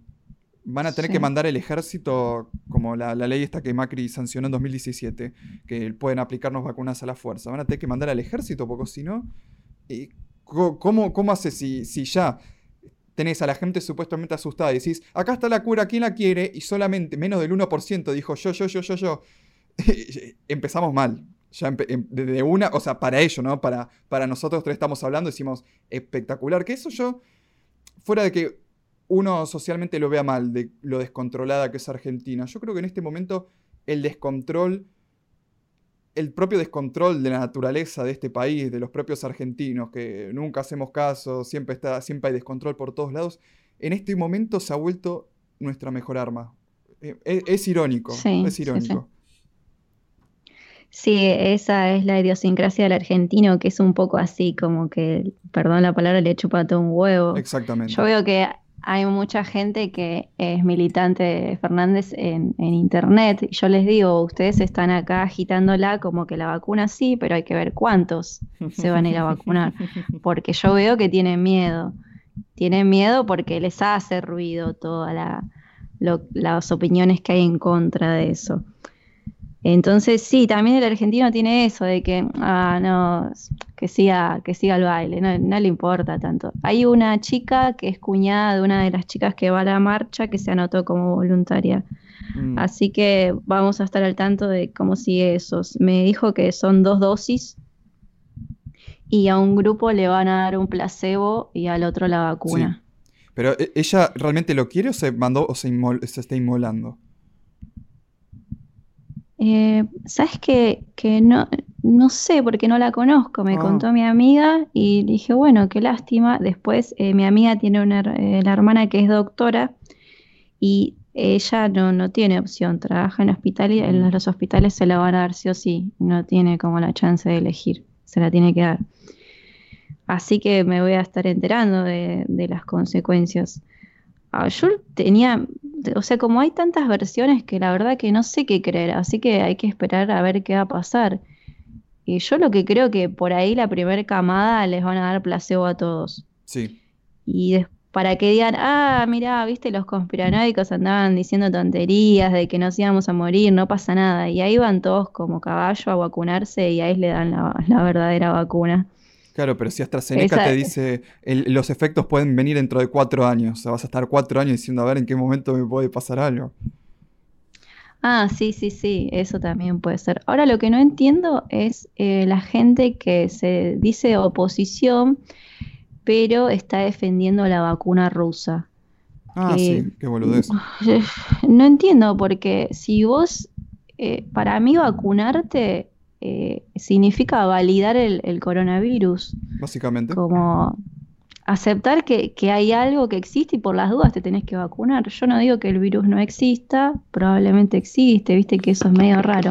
van a tener que mandar el ejército, como la, ley esta que Macri sancionó en 2017, que pueden aplicarnos vacunas a la fuerza. Van a tener que mandar al ejército, porque si no, ¿cómo, cómo hace si, si ya tenés a la gente supuestamente asustada y decís, acá está la cura, ¿quién la quiere? Y solamente menos del 1% dijo yo, yo, yo, yo, yo. Empezamos mal. Ya em, de una, o sea, para ello, ¿no? Para, para nosotros tres estamos hablando, decimos espectacular. Que eso yo, fuera de que uno socialmente lo vea mal, de lo descontrolada que es Argentina. Yo creo que en este momento el descontrol, el propio descontrol de la naturaleza de este país, de los propios argentinos, que nunca hacemos caso, siempre, está, siempre hay descontrol por todos lados, en este momento se ha vuelto nuestra mejor arma. Eh, es, irónico, es irónico. Sí, esa es la idiosincrasia del argentino, que es un poco así, como que, perdón la palabra, le chupa todo un huevo. Exactamente. Yo veo que hay mucha gente que es militante de Fernández en, internet. Y yo les digo, ustedes están acá agitándola como que la vacuna sí, pero hay que ver cuántos se van a ir a vacunar, porque yo veo que tienen miedo, tienen miedo porque les hace ruido todas las opiniones que hay en contra de eso. Entonces sí, también el argentino tiene eso de que, ah, no, que siga, que siga el baile, no, le importa tanto. Hay una chica que es cuñada de una de las chicas que va a la marcha que se anotó como voluntaria. Mm. Así que vamos a estar al tanto de cómo sigue eso. Me dijo que son dos dosis y a un grupo le van a dar un placebo y al otro la vacuna. Pero ¿e-, ella realmente lo quiere o se mandó o se, se está inmolando? Eh, ¿Sabes que, que no, no sé porque no la conozco? Me ah. contó mi amiga y dije, bueno, qué lástima. Después eh, mi amiga tiene una eh, la hermana que es doctora y ella no, no tiene opción, trabaja en hospital y en mm. los hospitales se la van a dar sí o sí, no tiene como la chance de elegir, se la tiene que dar. Así que me voy a estar enterando de, de las consecuencias. Ah, yo tenía, o sea, como hay tantas versiones que la verdad que no sé qué creer, así que hay que esperar a ver qué va a pasar. Y yo lo que creo que por ahí la primera camada les van a dar placebo a todos. Sí. Y para que digan, ah, mira, viste, los conspiranoicos andaban diciendo tonterías de que nos íbamos a morir, no pasa nada. Y ahí van todos como caballo a vacunarse y ahí le dan la verdadera vacuna. Claro, pero si AstraZeneca te dice los efectos pueden venir dentro de cuatro años, o sea, vas a estar cuatro años diciendo a ver en qué momento me puede pasar algo. Ah, sí, sí, sí, eso también puede ser. Ahora lo que no entiendo es eh, la gente que se dice oposición, pero está defendiendo la vacuna rusa. Ah, sí, eh, qué boludez. No entiendo, porque si vos, eh, para mí vacunarte eh, significa validar el, coronavirus. Básicamente. Como aceptar que, hay algo que existe y por las dudas te tenés que vacunar. Yo no digo que el virus no exista, probablemente existe, viste que eso es medio raro.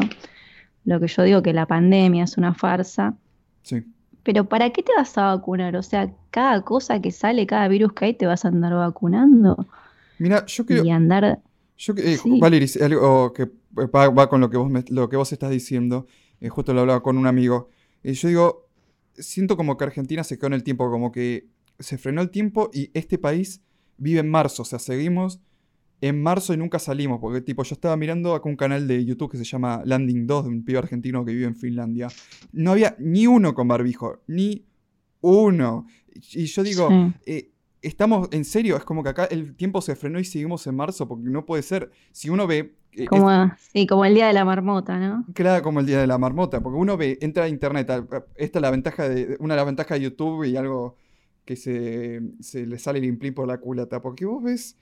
Lo que yo digo que la pandemia es una farsa. Sí. Pero ¿para qué te vas a vacunar? O sea, cada cosa que sale, cada virus que hay, te vas a andar vacunando. Mira, yo creo... Y andar... Yo, eh, Sí. Valerie, algo que va, va con lo que vos, me- lo que vos estás diciendo, eh, justo lo hablaba con un amigo, y yo digo, siento como que Argentina se quedó en el tiempo, como que se frenó el tiempo y este país vive en marzo, o sea, seguimos en marzo y nunca salimos, porque tipo, yo estaba mirando acá un canal de YouTube que se llama Landing 2, de un pibe argentino que vive en Finlandia, no había ni uno con barbijo, ni uno, y yo digo, Sí. eh, estamos en serio, es como que acá el tiempo se frenó y seguimos en marzo, porque no puede ser. Si uno ve, eh, es Como, sí, como el día de la marmota, ¿no? claro como el día de la marmota, porque uno ve, entra a internet, esta es la ventaja de, una de las ventajas de YouTube y algo que se, se le sale el implín por la culata, porque vos ves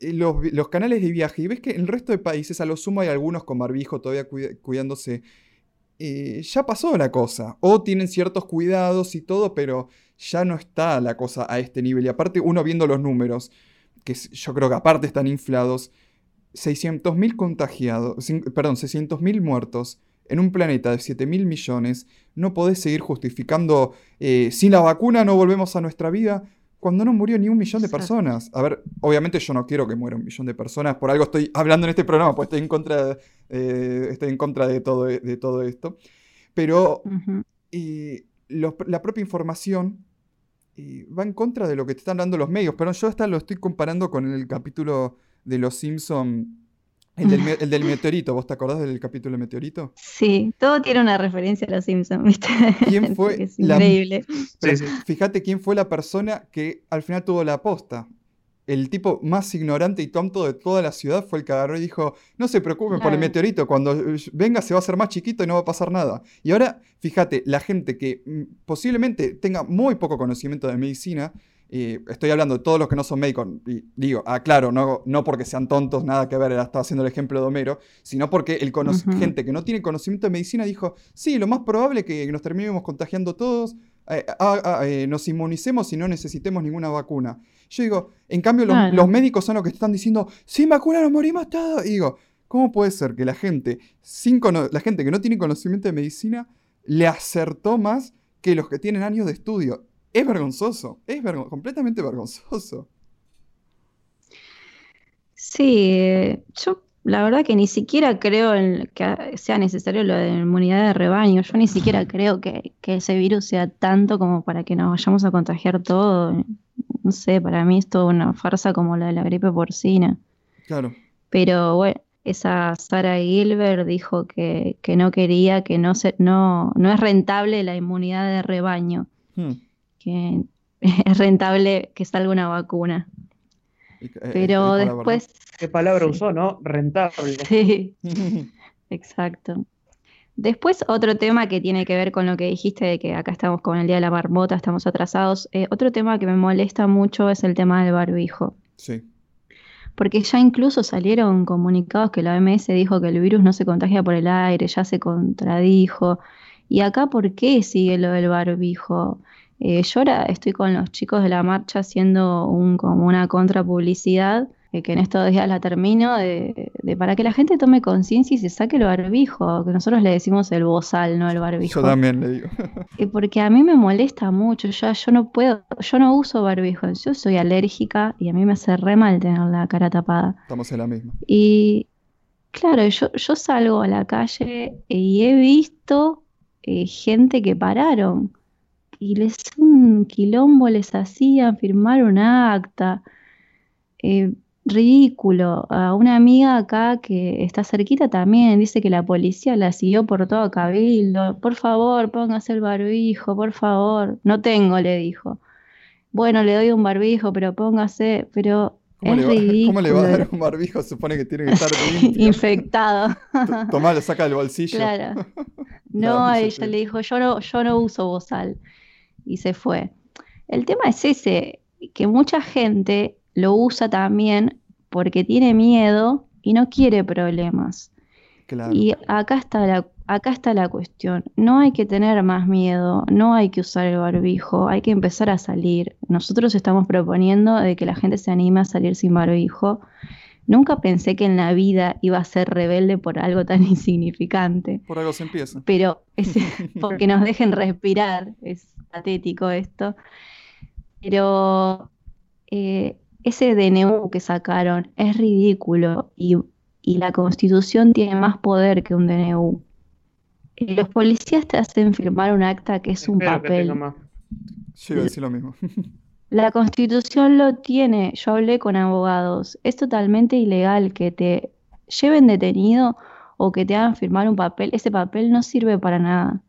eh, los, los canales de viaje y ves que en el resto de países a lo sumo hay algunos con barbijo todavía cuidándose. eh, ya pasó la cosa, o tienen ciertos cuidados y todo, pero ya no está la cosa a este nivel. Y aparte uno viendo los números, que yo creo que aparte están inflados, 600.000 contagiados, perdón, 600.000 muertos en un planeta de 7.000 millones, no podés seguir justificando, eh, sin la vacuna no volvemos a nuestra vida, cuando no murió ni un millón de personas. A ver, obviamente yo no quiero que muera un millón de personas, por algo estoy hablando en este programa, pues estoy en contra, eh, estoy en contra de todo, de todo esto. Pero la propia información eh, va en contra de lo que te están dando los medios. Pero yo esta lo estoy comparando con el capítulo de Los Simpson, el del, me- el del meteorito. ¿Vos te acordás del capítulo del meteorito? Sí, todo tiene una referencia a los Simpsons, ¿viste? ¿Quién fue Es la- increíble. Pero Sí, sí. fíjate quién fue la persona que al final tuvo la aposta. El tipo más ignorante y tonto de toda la ciudad fue el que agarró y dijo, no se preocupen por el meteorito, cuando venga se va a hacer más chiquito y no va a pasar nada. Y ahora, fíjate, la gente que mm, posiblemente tenga muy poco conocimiento de medicina, eh, estoy hablando de todos los que no son médicos, y digo, aclaro, no, no porque sean tontos, nada que ver, era- estaba haciendo el ejemplo de Homero, sino porque el cono- gente que no tiene conocimiento de medicina dijo, sí, lo más probable es que nos terminemos contagiando todos, eh, ah, ah, eh, nos inmunicemos y no necesitemos ninguna vacuna. Yo digo, en cambio los, Claro. los médicos son los que están diciendo, sin vacuna nos morimos todos. Y digo, ¿cómo puede ser que la gente, sin la gente que no tiene conocimiento de medicina le acertó más que los que tienen años de estudio? Es vergonzoso, es vergon- completamente vergonzoso. Sí, yo la verdad que ni siquiera creo en que sea necesario lo de inmunidad de rebaño. Yo ni siquiera creo que, que ese virus sea tanto como para que nos vayamos a contagiar todo. No sé, para mí es toda una farsa como la de la gripe porcina. Claro. Pero bueno, esa Sarah Gilbert dijo que, que no quería, que no, se, no, no es rentable la inmunidad de rebaño, Hmm. Que es rentable que salga una vacuna. Eh, Pero después... ¿Qué palabra Sí. usó, no? Rentable. Sí, exacto. Después, otro tema que tiene que ver con lo que dijiste de que acá estamos con el Día de la Marmota, estamos atrasados. eh, otro tema que me molesta mucho es el tema del barbijo. Sí. Porque ya incluso salieron comunicados que la OMS dijo que el virus no se contagia por el aire, ya se contradijo. Y acá, ¿por qué sigue lo del barbijo? Eh, yo ahora estoy con los chicos de la marcha haciendo un, como una contrapublicidad, eh, que en estos días la termino, de, de para que la gente tome conciencia y se saque el barbijo, que nosotros le decimos el bozal, no el barbijo. Yo también le digo. Eh, porque a mí me molesta mucho, ya yo no puedo, yo no uso barbijo, yo soy alérgica y a mí me hace re mal tener la cara tapada. Estamos en la misma. Y claro, yo, yo salgo a la calle y he visto eh, gente que pararon y les un quilombo les hacían firmar un acta. Eh, ridículo. A una amiga acá que está cerquita también dice que la policía la siguió por todo Cabildo. Por favor, póngase el barbijo, por favor. No tengo, le dijo. Bueno, le doy un barbijo, pero póngase, pero ¿Cómo, es le va, ¿Cómo le va a ridículo. dar un barbijo? Supone que tiene que estar limpio. infectado. Tomá, lo saca del bolsillo. Claro. La No, risa ella le dijo, yo no, yo no uso bozal. Y se fue. El tema es ese, que mucha gente lo usa también porque tiene miedo y no quiere problemas. Claro. Y acá está la, acá está la cuestión. No hay que tener más miedo, no hay que usar el barbijo, hay que empezar a salir. Nosotros estamos proponiendo de que la gente se anime a salir sin barbijo, Nunca pensé que en la vida iba a ser rebelde por algo tan insignificante. Por algo se empieza. Pero es porque nos dejen respirar, es patético esto. Pero eh, ese DNU que sacaron es ridículo y, y la constitución tiene más poder que un DNU. Y los policías te hacen firmar un acta que es un Espero que tenga papel. más. Yo iba a decir lo mismo. La constitución lo tiene, yo hablé con abogados, es totalmente ilegal que te lleven detenido o que te hagan firmar un papel, ese papel no sirve para nada.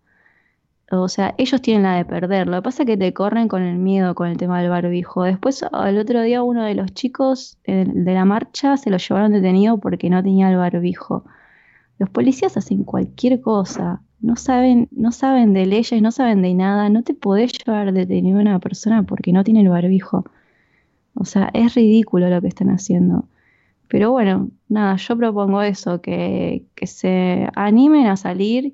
O sea, ellos tienen la de perder. Lo que pasa es que te corren con el miedo con el tema del barbijo. Después, al otro día, uno de los chicos de la marcha se lo llevaron detenido porque no tenía el barbijo. Los policías hacen cualquier cosa. No saben, no saben de leyes, no saben de nada. No te podés llevar detenido a una persona porque no tiene el barbijo. O sea, es ridículo lo que están haciendo. Pero bueno, nada, yo propongo eso, que, que se animen a salir,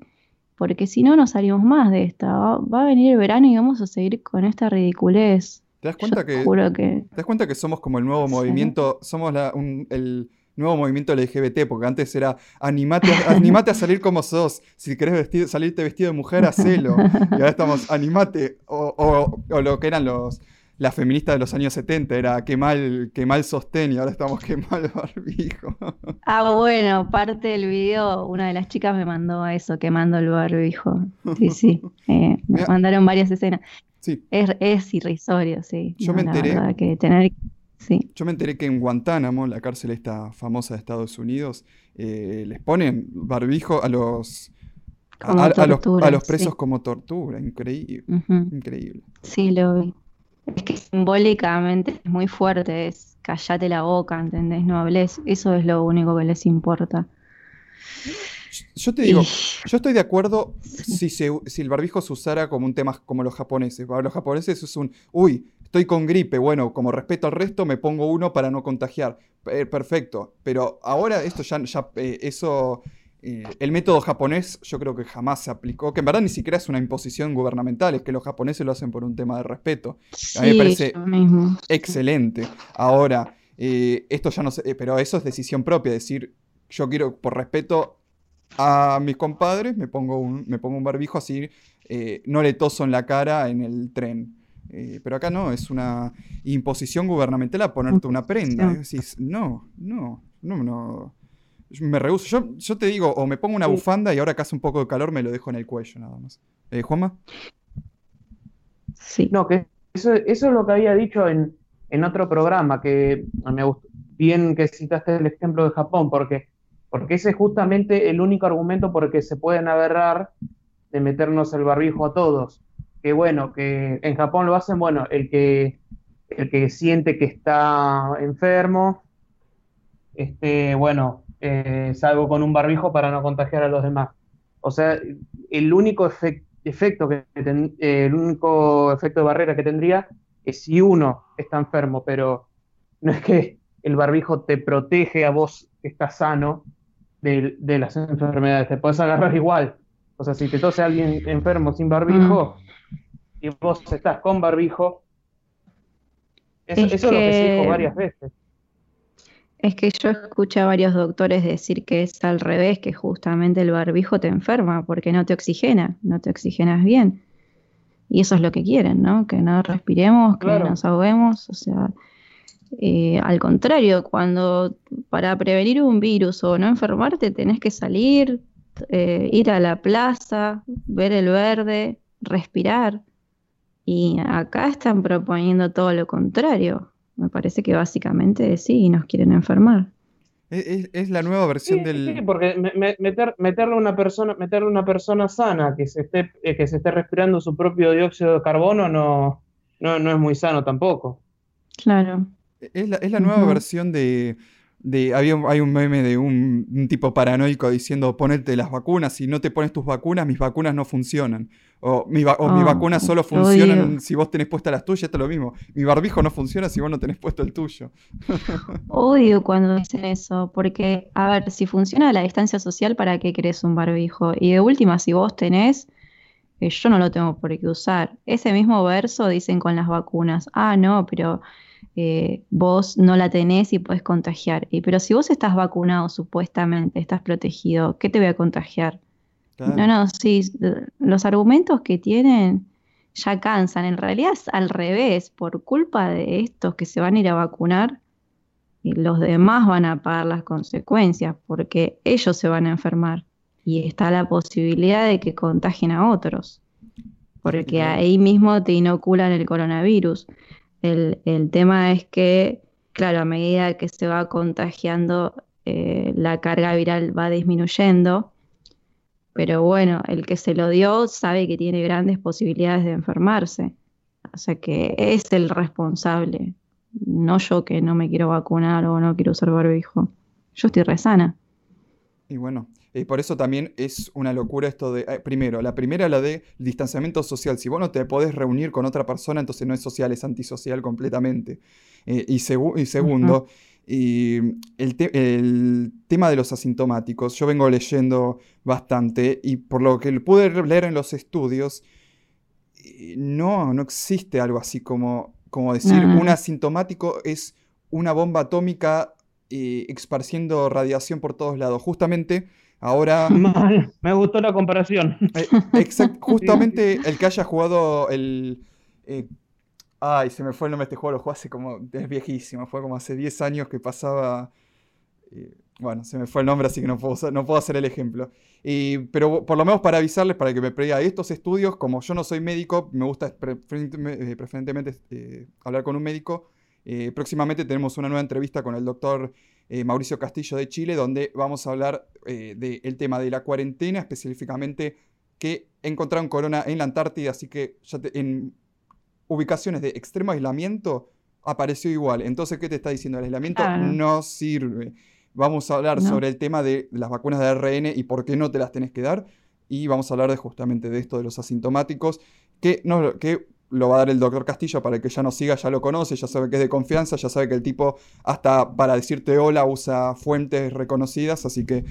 porque si no, no salimos más de esta. Va, va a venir el verano y vamos a seguir con esta ridiculez. ¿Te das cuenta que, te das cuenta que somos como el nuevo Sí. movimiento, somos la- un- el nuevo movimiento LGBT, porque antes era animate a, animate a salir como sos, si querés vestir, salirte vestido de mujer, hacelo. Y ahora estamos, animate, o, o- o lo que eran los las feministas de los años 70, era qué mal, qué mal sostén, y ahora estamos qué mal barbijo. Ah, bueno, parte del video, una de las chicas me mandó eso, quemando el barbijo. Sí, sí, eh, me mandaron varias escenas. Sí, Es, es irrisorio, sí. Yo No, me la enteré. que tener... Sí. Yo me enteré que en Guantánamo, la cárcel esta famosa de Estados Unidos, eh, les ponen barbijo a los, a, los, tortura, a los sí. presos como tortura. Increíble, increíble. Sí, lo vi. Es que simbólicamente es muy fuerte, es callate la boca, ¿entendés? No hables, eso es lo único que les importa. Yo te digo, Y- yo estoy de acuerdo si, se, si el barbijo se usara como un tema como los japoneses. Para los japoneses es un, uy, estoy con gripe, bueno, como respeto al resto, me pongo uno para no contagiar. Eh, perfecto. Pero ahora esto ya, ya eh, eso, eh, el método japonés yo creo que jamás se aplicó, que en verdad ni siquiera es una imposición gubernamental, es que los japoneses lo hacen por un tema de respeto. A mí me Sí, parece mismo. Excelente. Ahora, esto ya no sé, pero eso es decisión propia, decir, yo quiero, por respeto a mis compadres, me pongo un, me pongo un barbijo así, no le toso en la cara en el tren. Eh, pero acá no, es una imposición gubernamental a ponerte una prenda. Decís, no, no, no, no. Yo Me rehuso. Yo, yo te digo, o me pongo una Sí. bufanda y ahora que hace un poco de calor me lo dejo en el cuello nada más. Eh, Juanma. Sí. No, que eso, eso es lo que había dicho en, en otro programa, que me gustó bien que citaste el ejemplo de Japón, porque, porque ese es justamente el único argumento por el que se pueden agarrar de meternos el barbijo a todos. Que bueno, que en Japón lo hacen, bueno, el que, el que siente que está enfermo, este, bueno, eh, salgo con un barbijo para no contagiar a los demás. O sea, el único efec- efecto que ten- eh, el único efecto de barrera que tendría es si uno está enfermo, pero no es que el barbijo te protege a vos que estás sano de, de las enfermedades, te puedes agarrar igual. O sea, si te tose alguien enfermo sin barbijo y vos estás con barbijo, eso, Es eso es lo que se dijo varias veces. Es que yo escuché a varios doctores decir que es al revés, que justamente el barbijo te enferma porque no te oxigena, no te oxigenas bien. Y eso es lo que quieren, ¿no? Que no respiremos, que Claro. nos ahoguemos. O sea, eh, al contrario, cuando para prevenir un virus o no enfermarte tenés que salir, eh, ir a la plaza, ver el verde, respirar. Y acá están proponiendo todo lo contrario. Me parece que básicamente sí, nos quieren enfermar. Es, es- es la nueva versión Sí, del... sí, porque me- me- meter, meterle a una persona, meterle una persona sana que se esté, eh, que se esté respirando su propio dióxido de carbono no, no, no es muy sano tampoco. Claro. Es la, es la nueva versión de, de había, un- hay un meme de un, un tipo paranoico diciendo ponete las vacunas, si no te pones tus vacunas, mis vacunas no funcionan. O, mi, va- o mis Ah, vacunas solo lo funcionan odio. si vos tenés puestas las tuyas, esto es lo mismo. Mi barbijo no funciona si vos no tenés puesto el tuyo. Odio cuando dicen eso, porque, a ver, si funciona la distancia social, ¿para qué querés un barbijo? Y de última, si vos tenés, eh, yo no lo tengo por qué usar. Ese mismo verso dicen con las vacunas. Ah, no, pero eh, vos no la tenés y puedes contagiar. Y, pero si vos estás vacunado supuestamente, estás protegido, ¿qué te voy a contagiar? No, no, sí, los argumentos que tienen ya cansan. En realidad es al revés, por culpa de estos que se van a ir a vacunar, los demás van a pagar las consecuencias, porque ellos se van a enfermar y está la posibilidad de que contagien a otros, porque ahí mismo te inoculan el coronavirus. El, tema es que, claro, a medida que se va contagiando, eh, la carga viral va disminuyendo, pero bueno, el que se lo dio sabe que tiene grandes posibilidades de enfermarse, o sea que es el responsable, no yo que no me quiero vacunar o no quiero usar barbijo. Yo estoy resana. Y bueno, y por eso también es una locura esto de, eh, primero, la primera la de distanciamiento social. Si vos no te podés reunir con otra persona, entonces no es social, es antisocial completamente. Eh, y, y, segundo, y el, tema de los asintomáticos, yo vengo leyendo bastante y por lo que pude leer en los estudios, no, no existe algo así como, como decir, un asintomático es una bomba atómica eh, esparciendo radiación por todos lados. Justamente Ahora. me gustó la comparación. Eh, justamente el que haya jugado el. Eh, ay, se me fue el nombre de este juego, lo jugó hace como. Es viejísimo, fue como hace 10 años que pasaba. Eh, bueno, se me fue el nombre, así que no puedo, no puedo hacer el ejemplo. pero por lo menos para avisarles, para que me prevea estos estudios, como yo no soy médico, me gusta preferentemente hablar con un médico. próximamente tenemos una nueva entrevista con el doctor eh, Mauricio Castillo de Chile, donde vamos a hablar eh, del tema de la cuarentena, específicamente que encontraron corona en la Antártida, así que en ubicaciones de extremo aislamiento apareció igual. Entonces, ¿qué te está diciendo? El aislamiento no sirve. Vamos a hablar sobre el tema de las vacunas de ARN y por qué no te las tenés que dar. Y vamos a hablar de justamente de esto de los asintomáticos, que, no, que lo va a dar el doctor Castillo para que ya no siga, ya lo conoce, ya sabe que es de confianza, ya sabe que el tipo hasta para decirte hola usa fuentes reconocidas, así que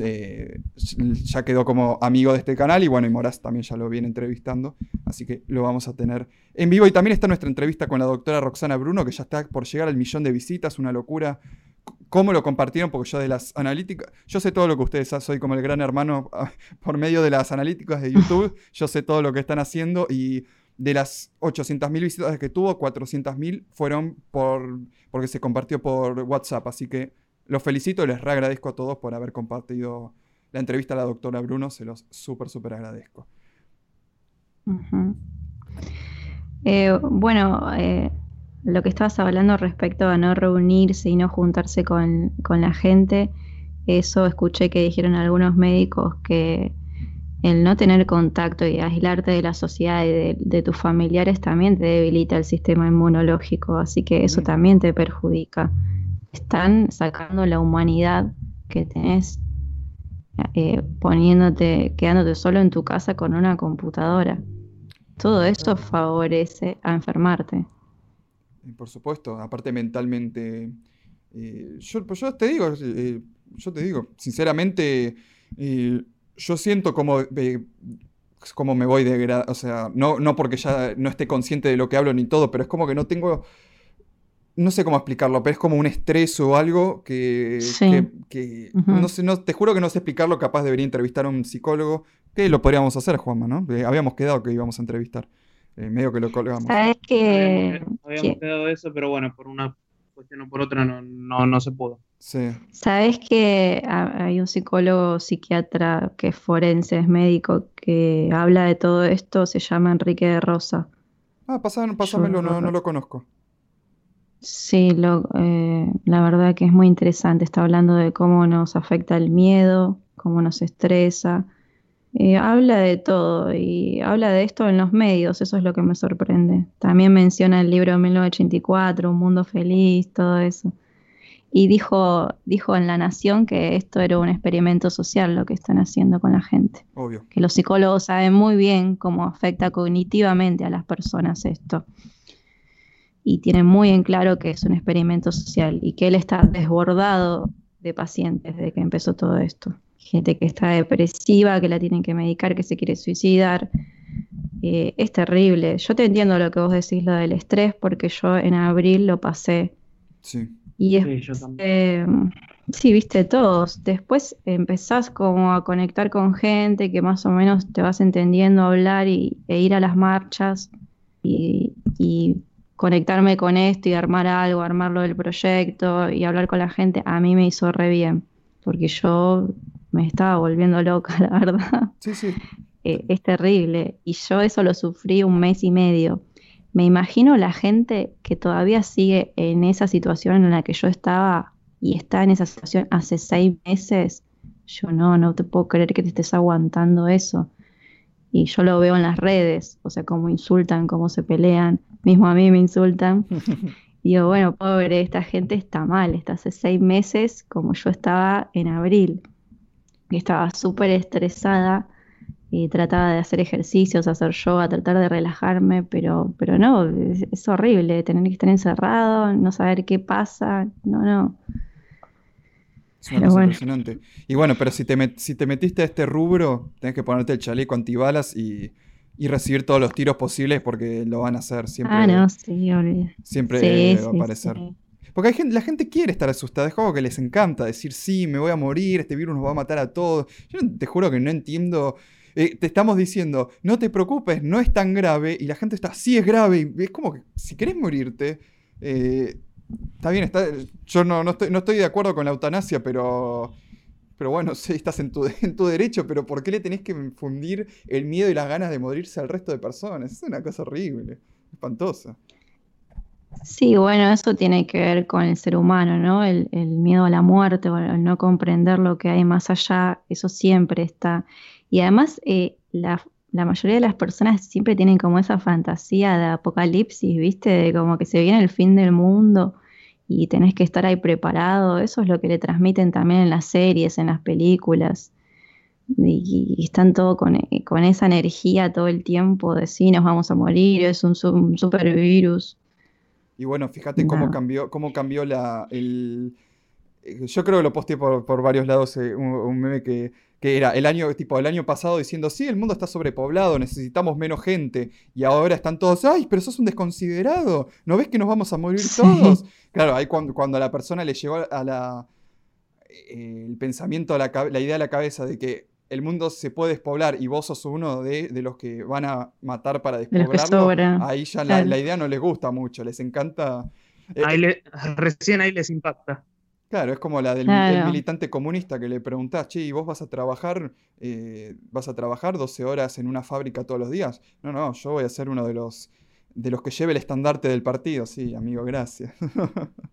eh, ya quedó como amigo de este canal y bueno, y Moraz también ya lo viene entrevistando, así que lo vamos a tener en vivo y también está nuestra entrevista con la doctora Roxana Bruno, que ya está por llegar al millón de visitas, una locura. ¿Cómo lo compartieron? Porque yo de las analíticas, yo sé todo lo que ustedes hacen, soy como el gran hermano por medio de las analíticas de YouTube, yo sé todo lo que están haciendo y de las 800.000 visitas que tuvo, 400.000 fueron por, porque se compartió por WhatsApp. Así que los felicito y les reagradezco a todos por haber compartido la entrevista a la doctora Bruno. Se los súper, súper agradezco. Eh, bueno, eh, lo que estabas hablando respecto a no reunirse y no juntarse con, con la gente, eso escuché que dijeron algunos médicos que el no tener contacto y aislarte de la sociedad y de, tus familiares también te debilita el sistema inmunológico, así que eso también te perjudica. Están sacando la humanidad que tenés, eh, poniéndote, quedándote solo en tu casa con una computadora. Todo eso favorece a enfermarte. Por supuesto, aparte mentalmente. Eh, yo, pues yo te digo, eh, yo te digo, sinceramente yo siento como, como me voy de... O sea, no, no porque ya no esté consciente de lo que hablo ni todo, pero es como que no tengo... No sé cómo explicarlo, pero es como un estrés o algo que... que, no sé, no, te juro que no sé explicarlo, capaz debería entrevistar a un psicólogo, que lo podríamos hacer, Juanma, ¿no? Eh, habíamos quedado que íbamos a entrevistar. Eh, medio que lo colgamos. Sabes que... Habíamos, quedado eso, pero bueno, por una cuestión o por otra no, no, no se pudo. Sabes que hay un psicólogo psiquiatra que es forense, es médico, que habla de todo esto, se llama Enrique de Rosa. Ah, pásamelo, no, no, lo conozco. Sí, lo, eh, la verdad que es muy interesante. Está hablando de cómo nos afecta el miedo, cómo nos estresa. Eh, habla de todo y habla de esto en los medios, eso es lo que me sorprende. También menciona el libro de 1984, Un Mundo Feliz, todo eso y dijo, dijo en La Nación que esto era un experimento social lo que están haciendo con la gente. Obvio. Que los psicólogos saben muy bien cómo afecta cognitivamente a las personas esto. Y tienen muy en claro que es un experimento social y que él está desbordado de pacientes desde que empezó todo esto. Gente que está depresiva, que la tienen que medicar, que se quiere suicidar. eh, es terrible. Yo te entiendo lo que vos decís, lo del estrés, porque yo en abril lo pasé. Sí. Y Sí, yo es- también. eh, sí, viste todos. Después empezás como a conectar con gente que más o menos te vas entendiendo hablar y, e ir a las marchas y, y conectarme con esto y armar algo, armarlo del proyecto y hablar con la gente, a mí me hizo re bien, porque yo me estaba volviendo loca, la verdad. Sí, sí. Eh, es terrible. Y yo eso lo sufrí un mes y medio. Me imagino la gente que todavía sigue en esa situación en la que yo estaba y está en esa situación hace seis meses. Yo no, no te puedo creer que te estés aguantando eso. Y yo lo veo en las redes, o sea, cómo insultan, cómo se pelean. Mismo a mí me insultan. Y digo, bueno, pobre, esta gente está mal, está hace seis meses como yo estaba en abril. Y estaba súper estresada y trataba de hacer ejercicios, hacer yoga, tratar de relajarme, pero, pero no, es, es horrible tener que estar encerrado, no saber qué pasa, no, no. Es una cosa bueno. impresionante. Y bueno, pero si te, met- si te metiste a este rubro, tenés que ponerte el chaleco antibalas y, y recibir todos los tiros posibles porque lo van a hacer. Siempre, Ah, no, sí, olvidé. siempre Sí, eh, va a aparecer. sí. Porque hay gente, la gente quiere estar asustada, es como que les encanta decir, sí, me voy a morir, este virus nos va a matar a todos. Yo te juro que no entiendo. eh, te estamos diciendo, no te preocupes, no es tan grave, y la gente está, sí es grave, y es como que si querés morirte, eh, está bien, está, yo no, no, estoy, no estoy de acuerdo con la eutanasia, pero, pero bueno, sí, estás en tu, en tu derecho, pero ¿por qué le tenés que infundir el miedo y las ganas de morirse al resto de personas? Es una cosa horrible, espantosa. Sí, bueno, eso tiene que ver con el ser humano, ¿no? El, el miedo a la muerte, o el no comprender lo que hay más allá, eso siempre está. Y además, eh, la, la mayoría de las personas siempre tienen como esa fantasía de apocalipsis, ¿viste? De como que se viene el fin del mundo y tenés que estar ahí preparado. Eso es lo que le transmiten también en las series, en las películas. Y, y están todo con, eh, con esa energía todo el tiempo de sí, nos vamos a morir, es un, un super virus. Y bueno, fíjate cómo cambió, cómo cambió la, el... eh, Yo creo que lo posteé por, por varios lados, eh, un, un meme que, que era el año, tipo, el año pasado diciendo, sí, el mundo está sobrepoblado, necesitamos menos gente. Y ahora están todos, ay, pero sos un desconsiderado, ¿no ves que nos vamos a morir Sí. todos? Claro, ahí cuando, cuando a la persona le llegó a la, eh, el pensamiento, a la, la idea a la cabeza de que el mundo se puede despoblar y vos sos uno de, de los que van a matar para despoblarlo, ahí ya la, la idea no les gusta mucho, les encanta... eh, Ahí le- recién ahí les impacta. Claro, es como la del Claro. militante comunista que le preguntás, che, ¿y vos vas a trabajar, eh, vas a trabajar 12 horas en una fábrica todos los días? No, no, yo voy a ser uno de los, de los que lleve el estandarte del partido. Sí, amigo, gracias.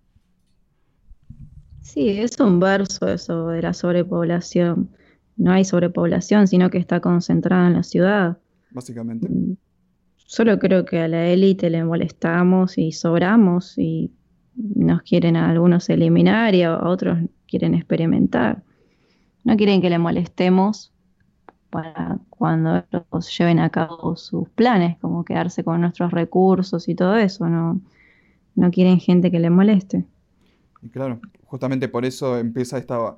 Sí, es un verso eso de la sobrepoblación. No hay sobrepoblación, sino que está concentrada en la ciudad. Básicamente. Mm, Solo creo que a la élite le molestamos y sobramos y nos quieren a algunos eliminar y a otros quieren experimentar. No quieren que le molestemos para cuando ellos lleven a cabo sus planes, como quedarse con nuestros recursos y todo eso. No, no quieren gente que le moleste. Y claro, justamente por eso empieza esta,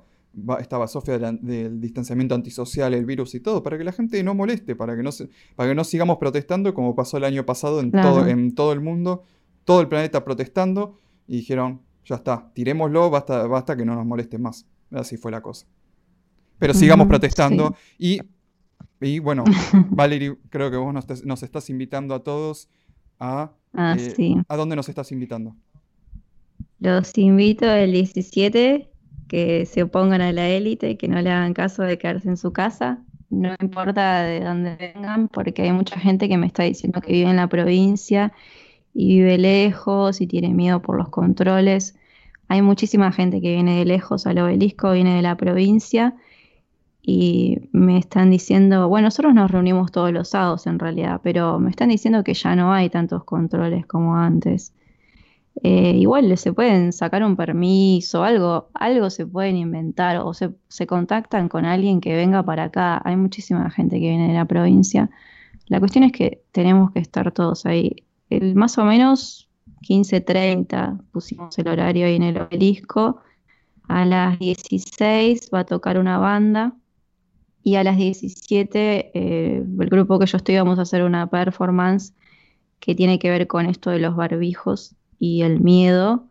esta basofia del distanciamiento antisocial, el virus y todo, para que la gente no moleste, para que no, se- para que no sigamos protestando como pasó el año pasado en todo, en todo el mundo, todo el planeta protestando, y dijeron, ya está, tirémoslo, basta, basta que no nos moleste más. Así fue la cosa. Pero sigamos protestando y, y bueno, Valerie, creo que vos nos, te- nos estás invitando a todos a... Ah, eh, sí. ¿A dónde nos estás invitando? Los invito el 17 que se opongan a la élite, que no le hagan caso de quedarse en su casa. No importa de dónde vengan, porque hay mucha gente que me está diciendo que vive en la provincia y vive lejos y tiene miedo por los controles. Hay muchísima gente que viene de lejos al obelisco, viene de la provincia y me están diciendo, bueno, nosotros nos reunimos todos los sábados en realidad, pero me están diciendo que ya no hay tantos controles como antes. Eh, igual se pueden sacar un permiso, algo, algo se pueden inventar o se, se contactan con alguien que venga para acá. Hay muchísima gente que viene de la provincia. La cuestión es que tenemos que estar todos ahí. El, más o menos 15.30 pusimos el horario ahí en el obelisco. A las 16 va a tocar una banda Y a las 17, eh, el grupo que yo estoy vamos a hacer una performance que tiene que ver con esto de los barbijos y el miedo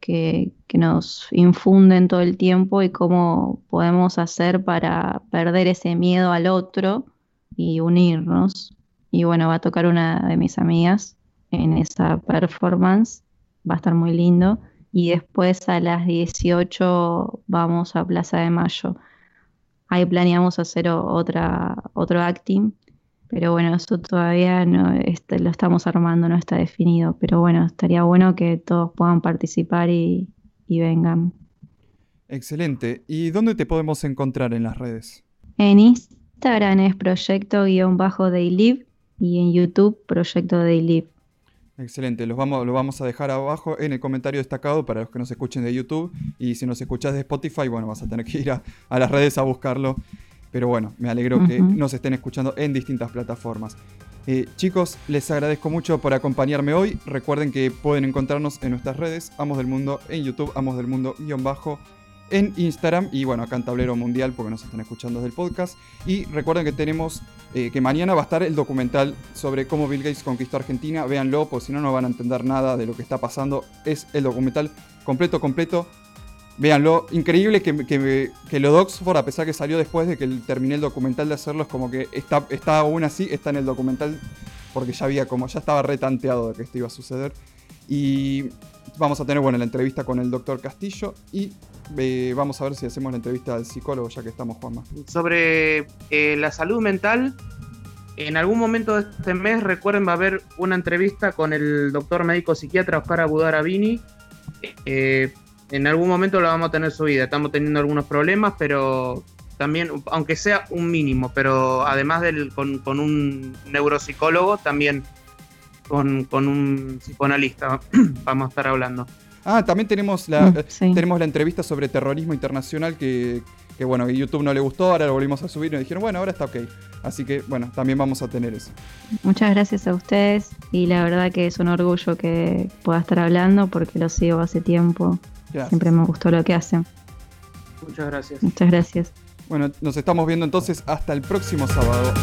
que, que, nos infunden todo el tiempo y cómo podemos hacer para perder ese miedo al otro y unirnos. Y bueno, va a tocar una de mis amigas en esa performance, va a estar muy lindo. Y después a las 18 vamos a Plaza de Mayo. Ahí planeamos hacer otra, otro acting pero bueno, eso todavía no este, lo estamos armando, no está definido. Pero bueno, estaría bueno que todos puedan participar y, vengan. Excelente. ¿Y dónde te podemos encontrar en las redes? En Instagram es proyecto-dailiv y en YouTube proyecto dailiv. Excelente, los vamos, lo vamos a dejar abajo en el comentario destacado para los que nos escuchen de YouTube y si nos escuchas de Spotify, bueno, vas a tener que ir a, a las redes a buscarlo pero bueno, me alegro que nos estén escuchando en distintas plataformas. Eh, chicos, les agradezco mucho por acompañarme hoy. Recuerden que pueden encontrarnos en nuestras redes, Amos del Mundo en YouTube, Amos del Mundo guion bajo en Instagram y bueno, acá en Tablero Mundial porque nos están escuchando desde el podcast. Y recuerden que tenemos, eh, que mañana va a estar el documental sobre cómo Bill Gates conquistó Argentina. Véanlo, porque si no, no van a entender nada de lo que está pasando. Es el documental completo, completo. Véanlo, increíble que, que, que, lo de Oxford, a pesar que salió después de que terminé el documental de hacerlo, es como que está, está aún así, está en el documental, porque ya había como, ya estaba retanteado de que esto iba a suceder. Y vamos a tener, bueno, la entrevista con el doctor Castillo y eh, vamos a ver si hacemos la entrevista al psicólogo, ya que estamos, Juanma. Sobre eh, la salud mental, en algún momento de este mes, recuerden, va a haber una entrevista con el doctor médico psiquiatra Oscar Abudarabini. Eh, en algún momento la vamos a tener subida. Estamos teniendo algunos problemas, pero también, aunque sea un mínimo, pero además del, con, un neuropsicólogo, también con, un psicoanalista vamos a estar hablando. Ah, también tenemos la, mm, tenemos la entrevista sobre terrorismo internacional que, que, bueno, que YouTube no le gustó, ahora lo volvimos a subir y nos dijeron, bueno, ahora está ok. Así que, bueno, también vamos a tener eso. Muchas gracias a ustedes y la verdad que es un orgullo que pueda estar hablando porque lo sigo hace tiempo Siempre me gustó lo que hacen. Muchas gracias. Muchas gracias. Bueno, nos estamos viendo entonces hasta el próximo sábado.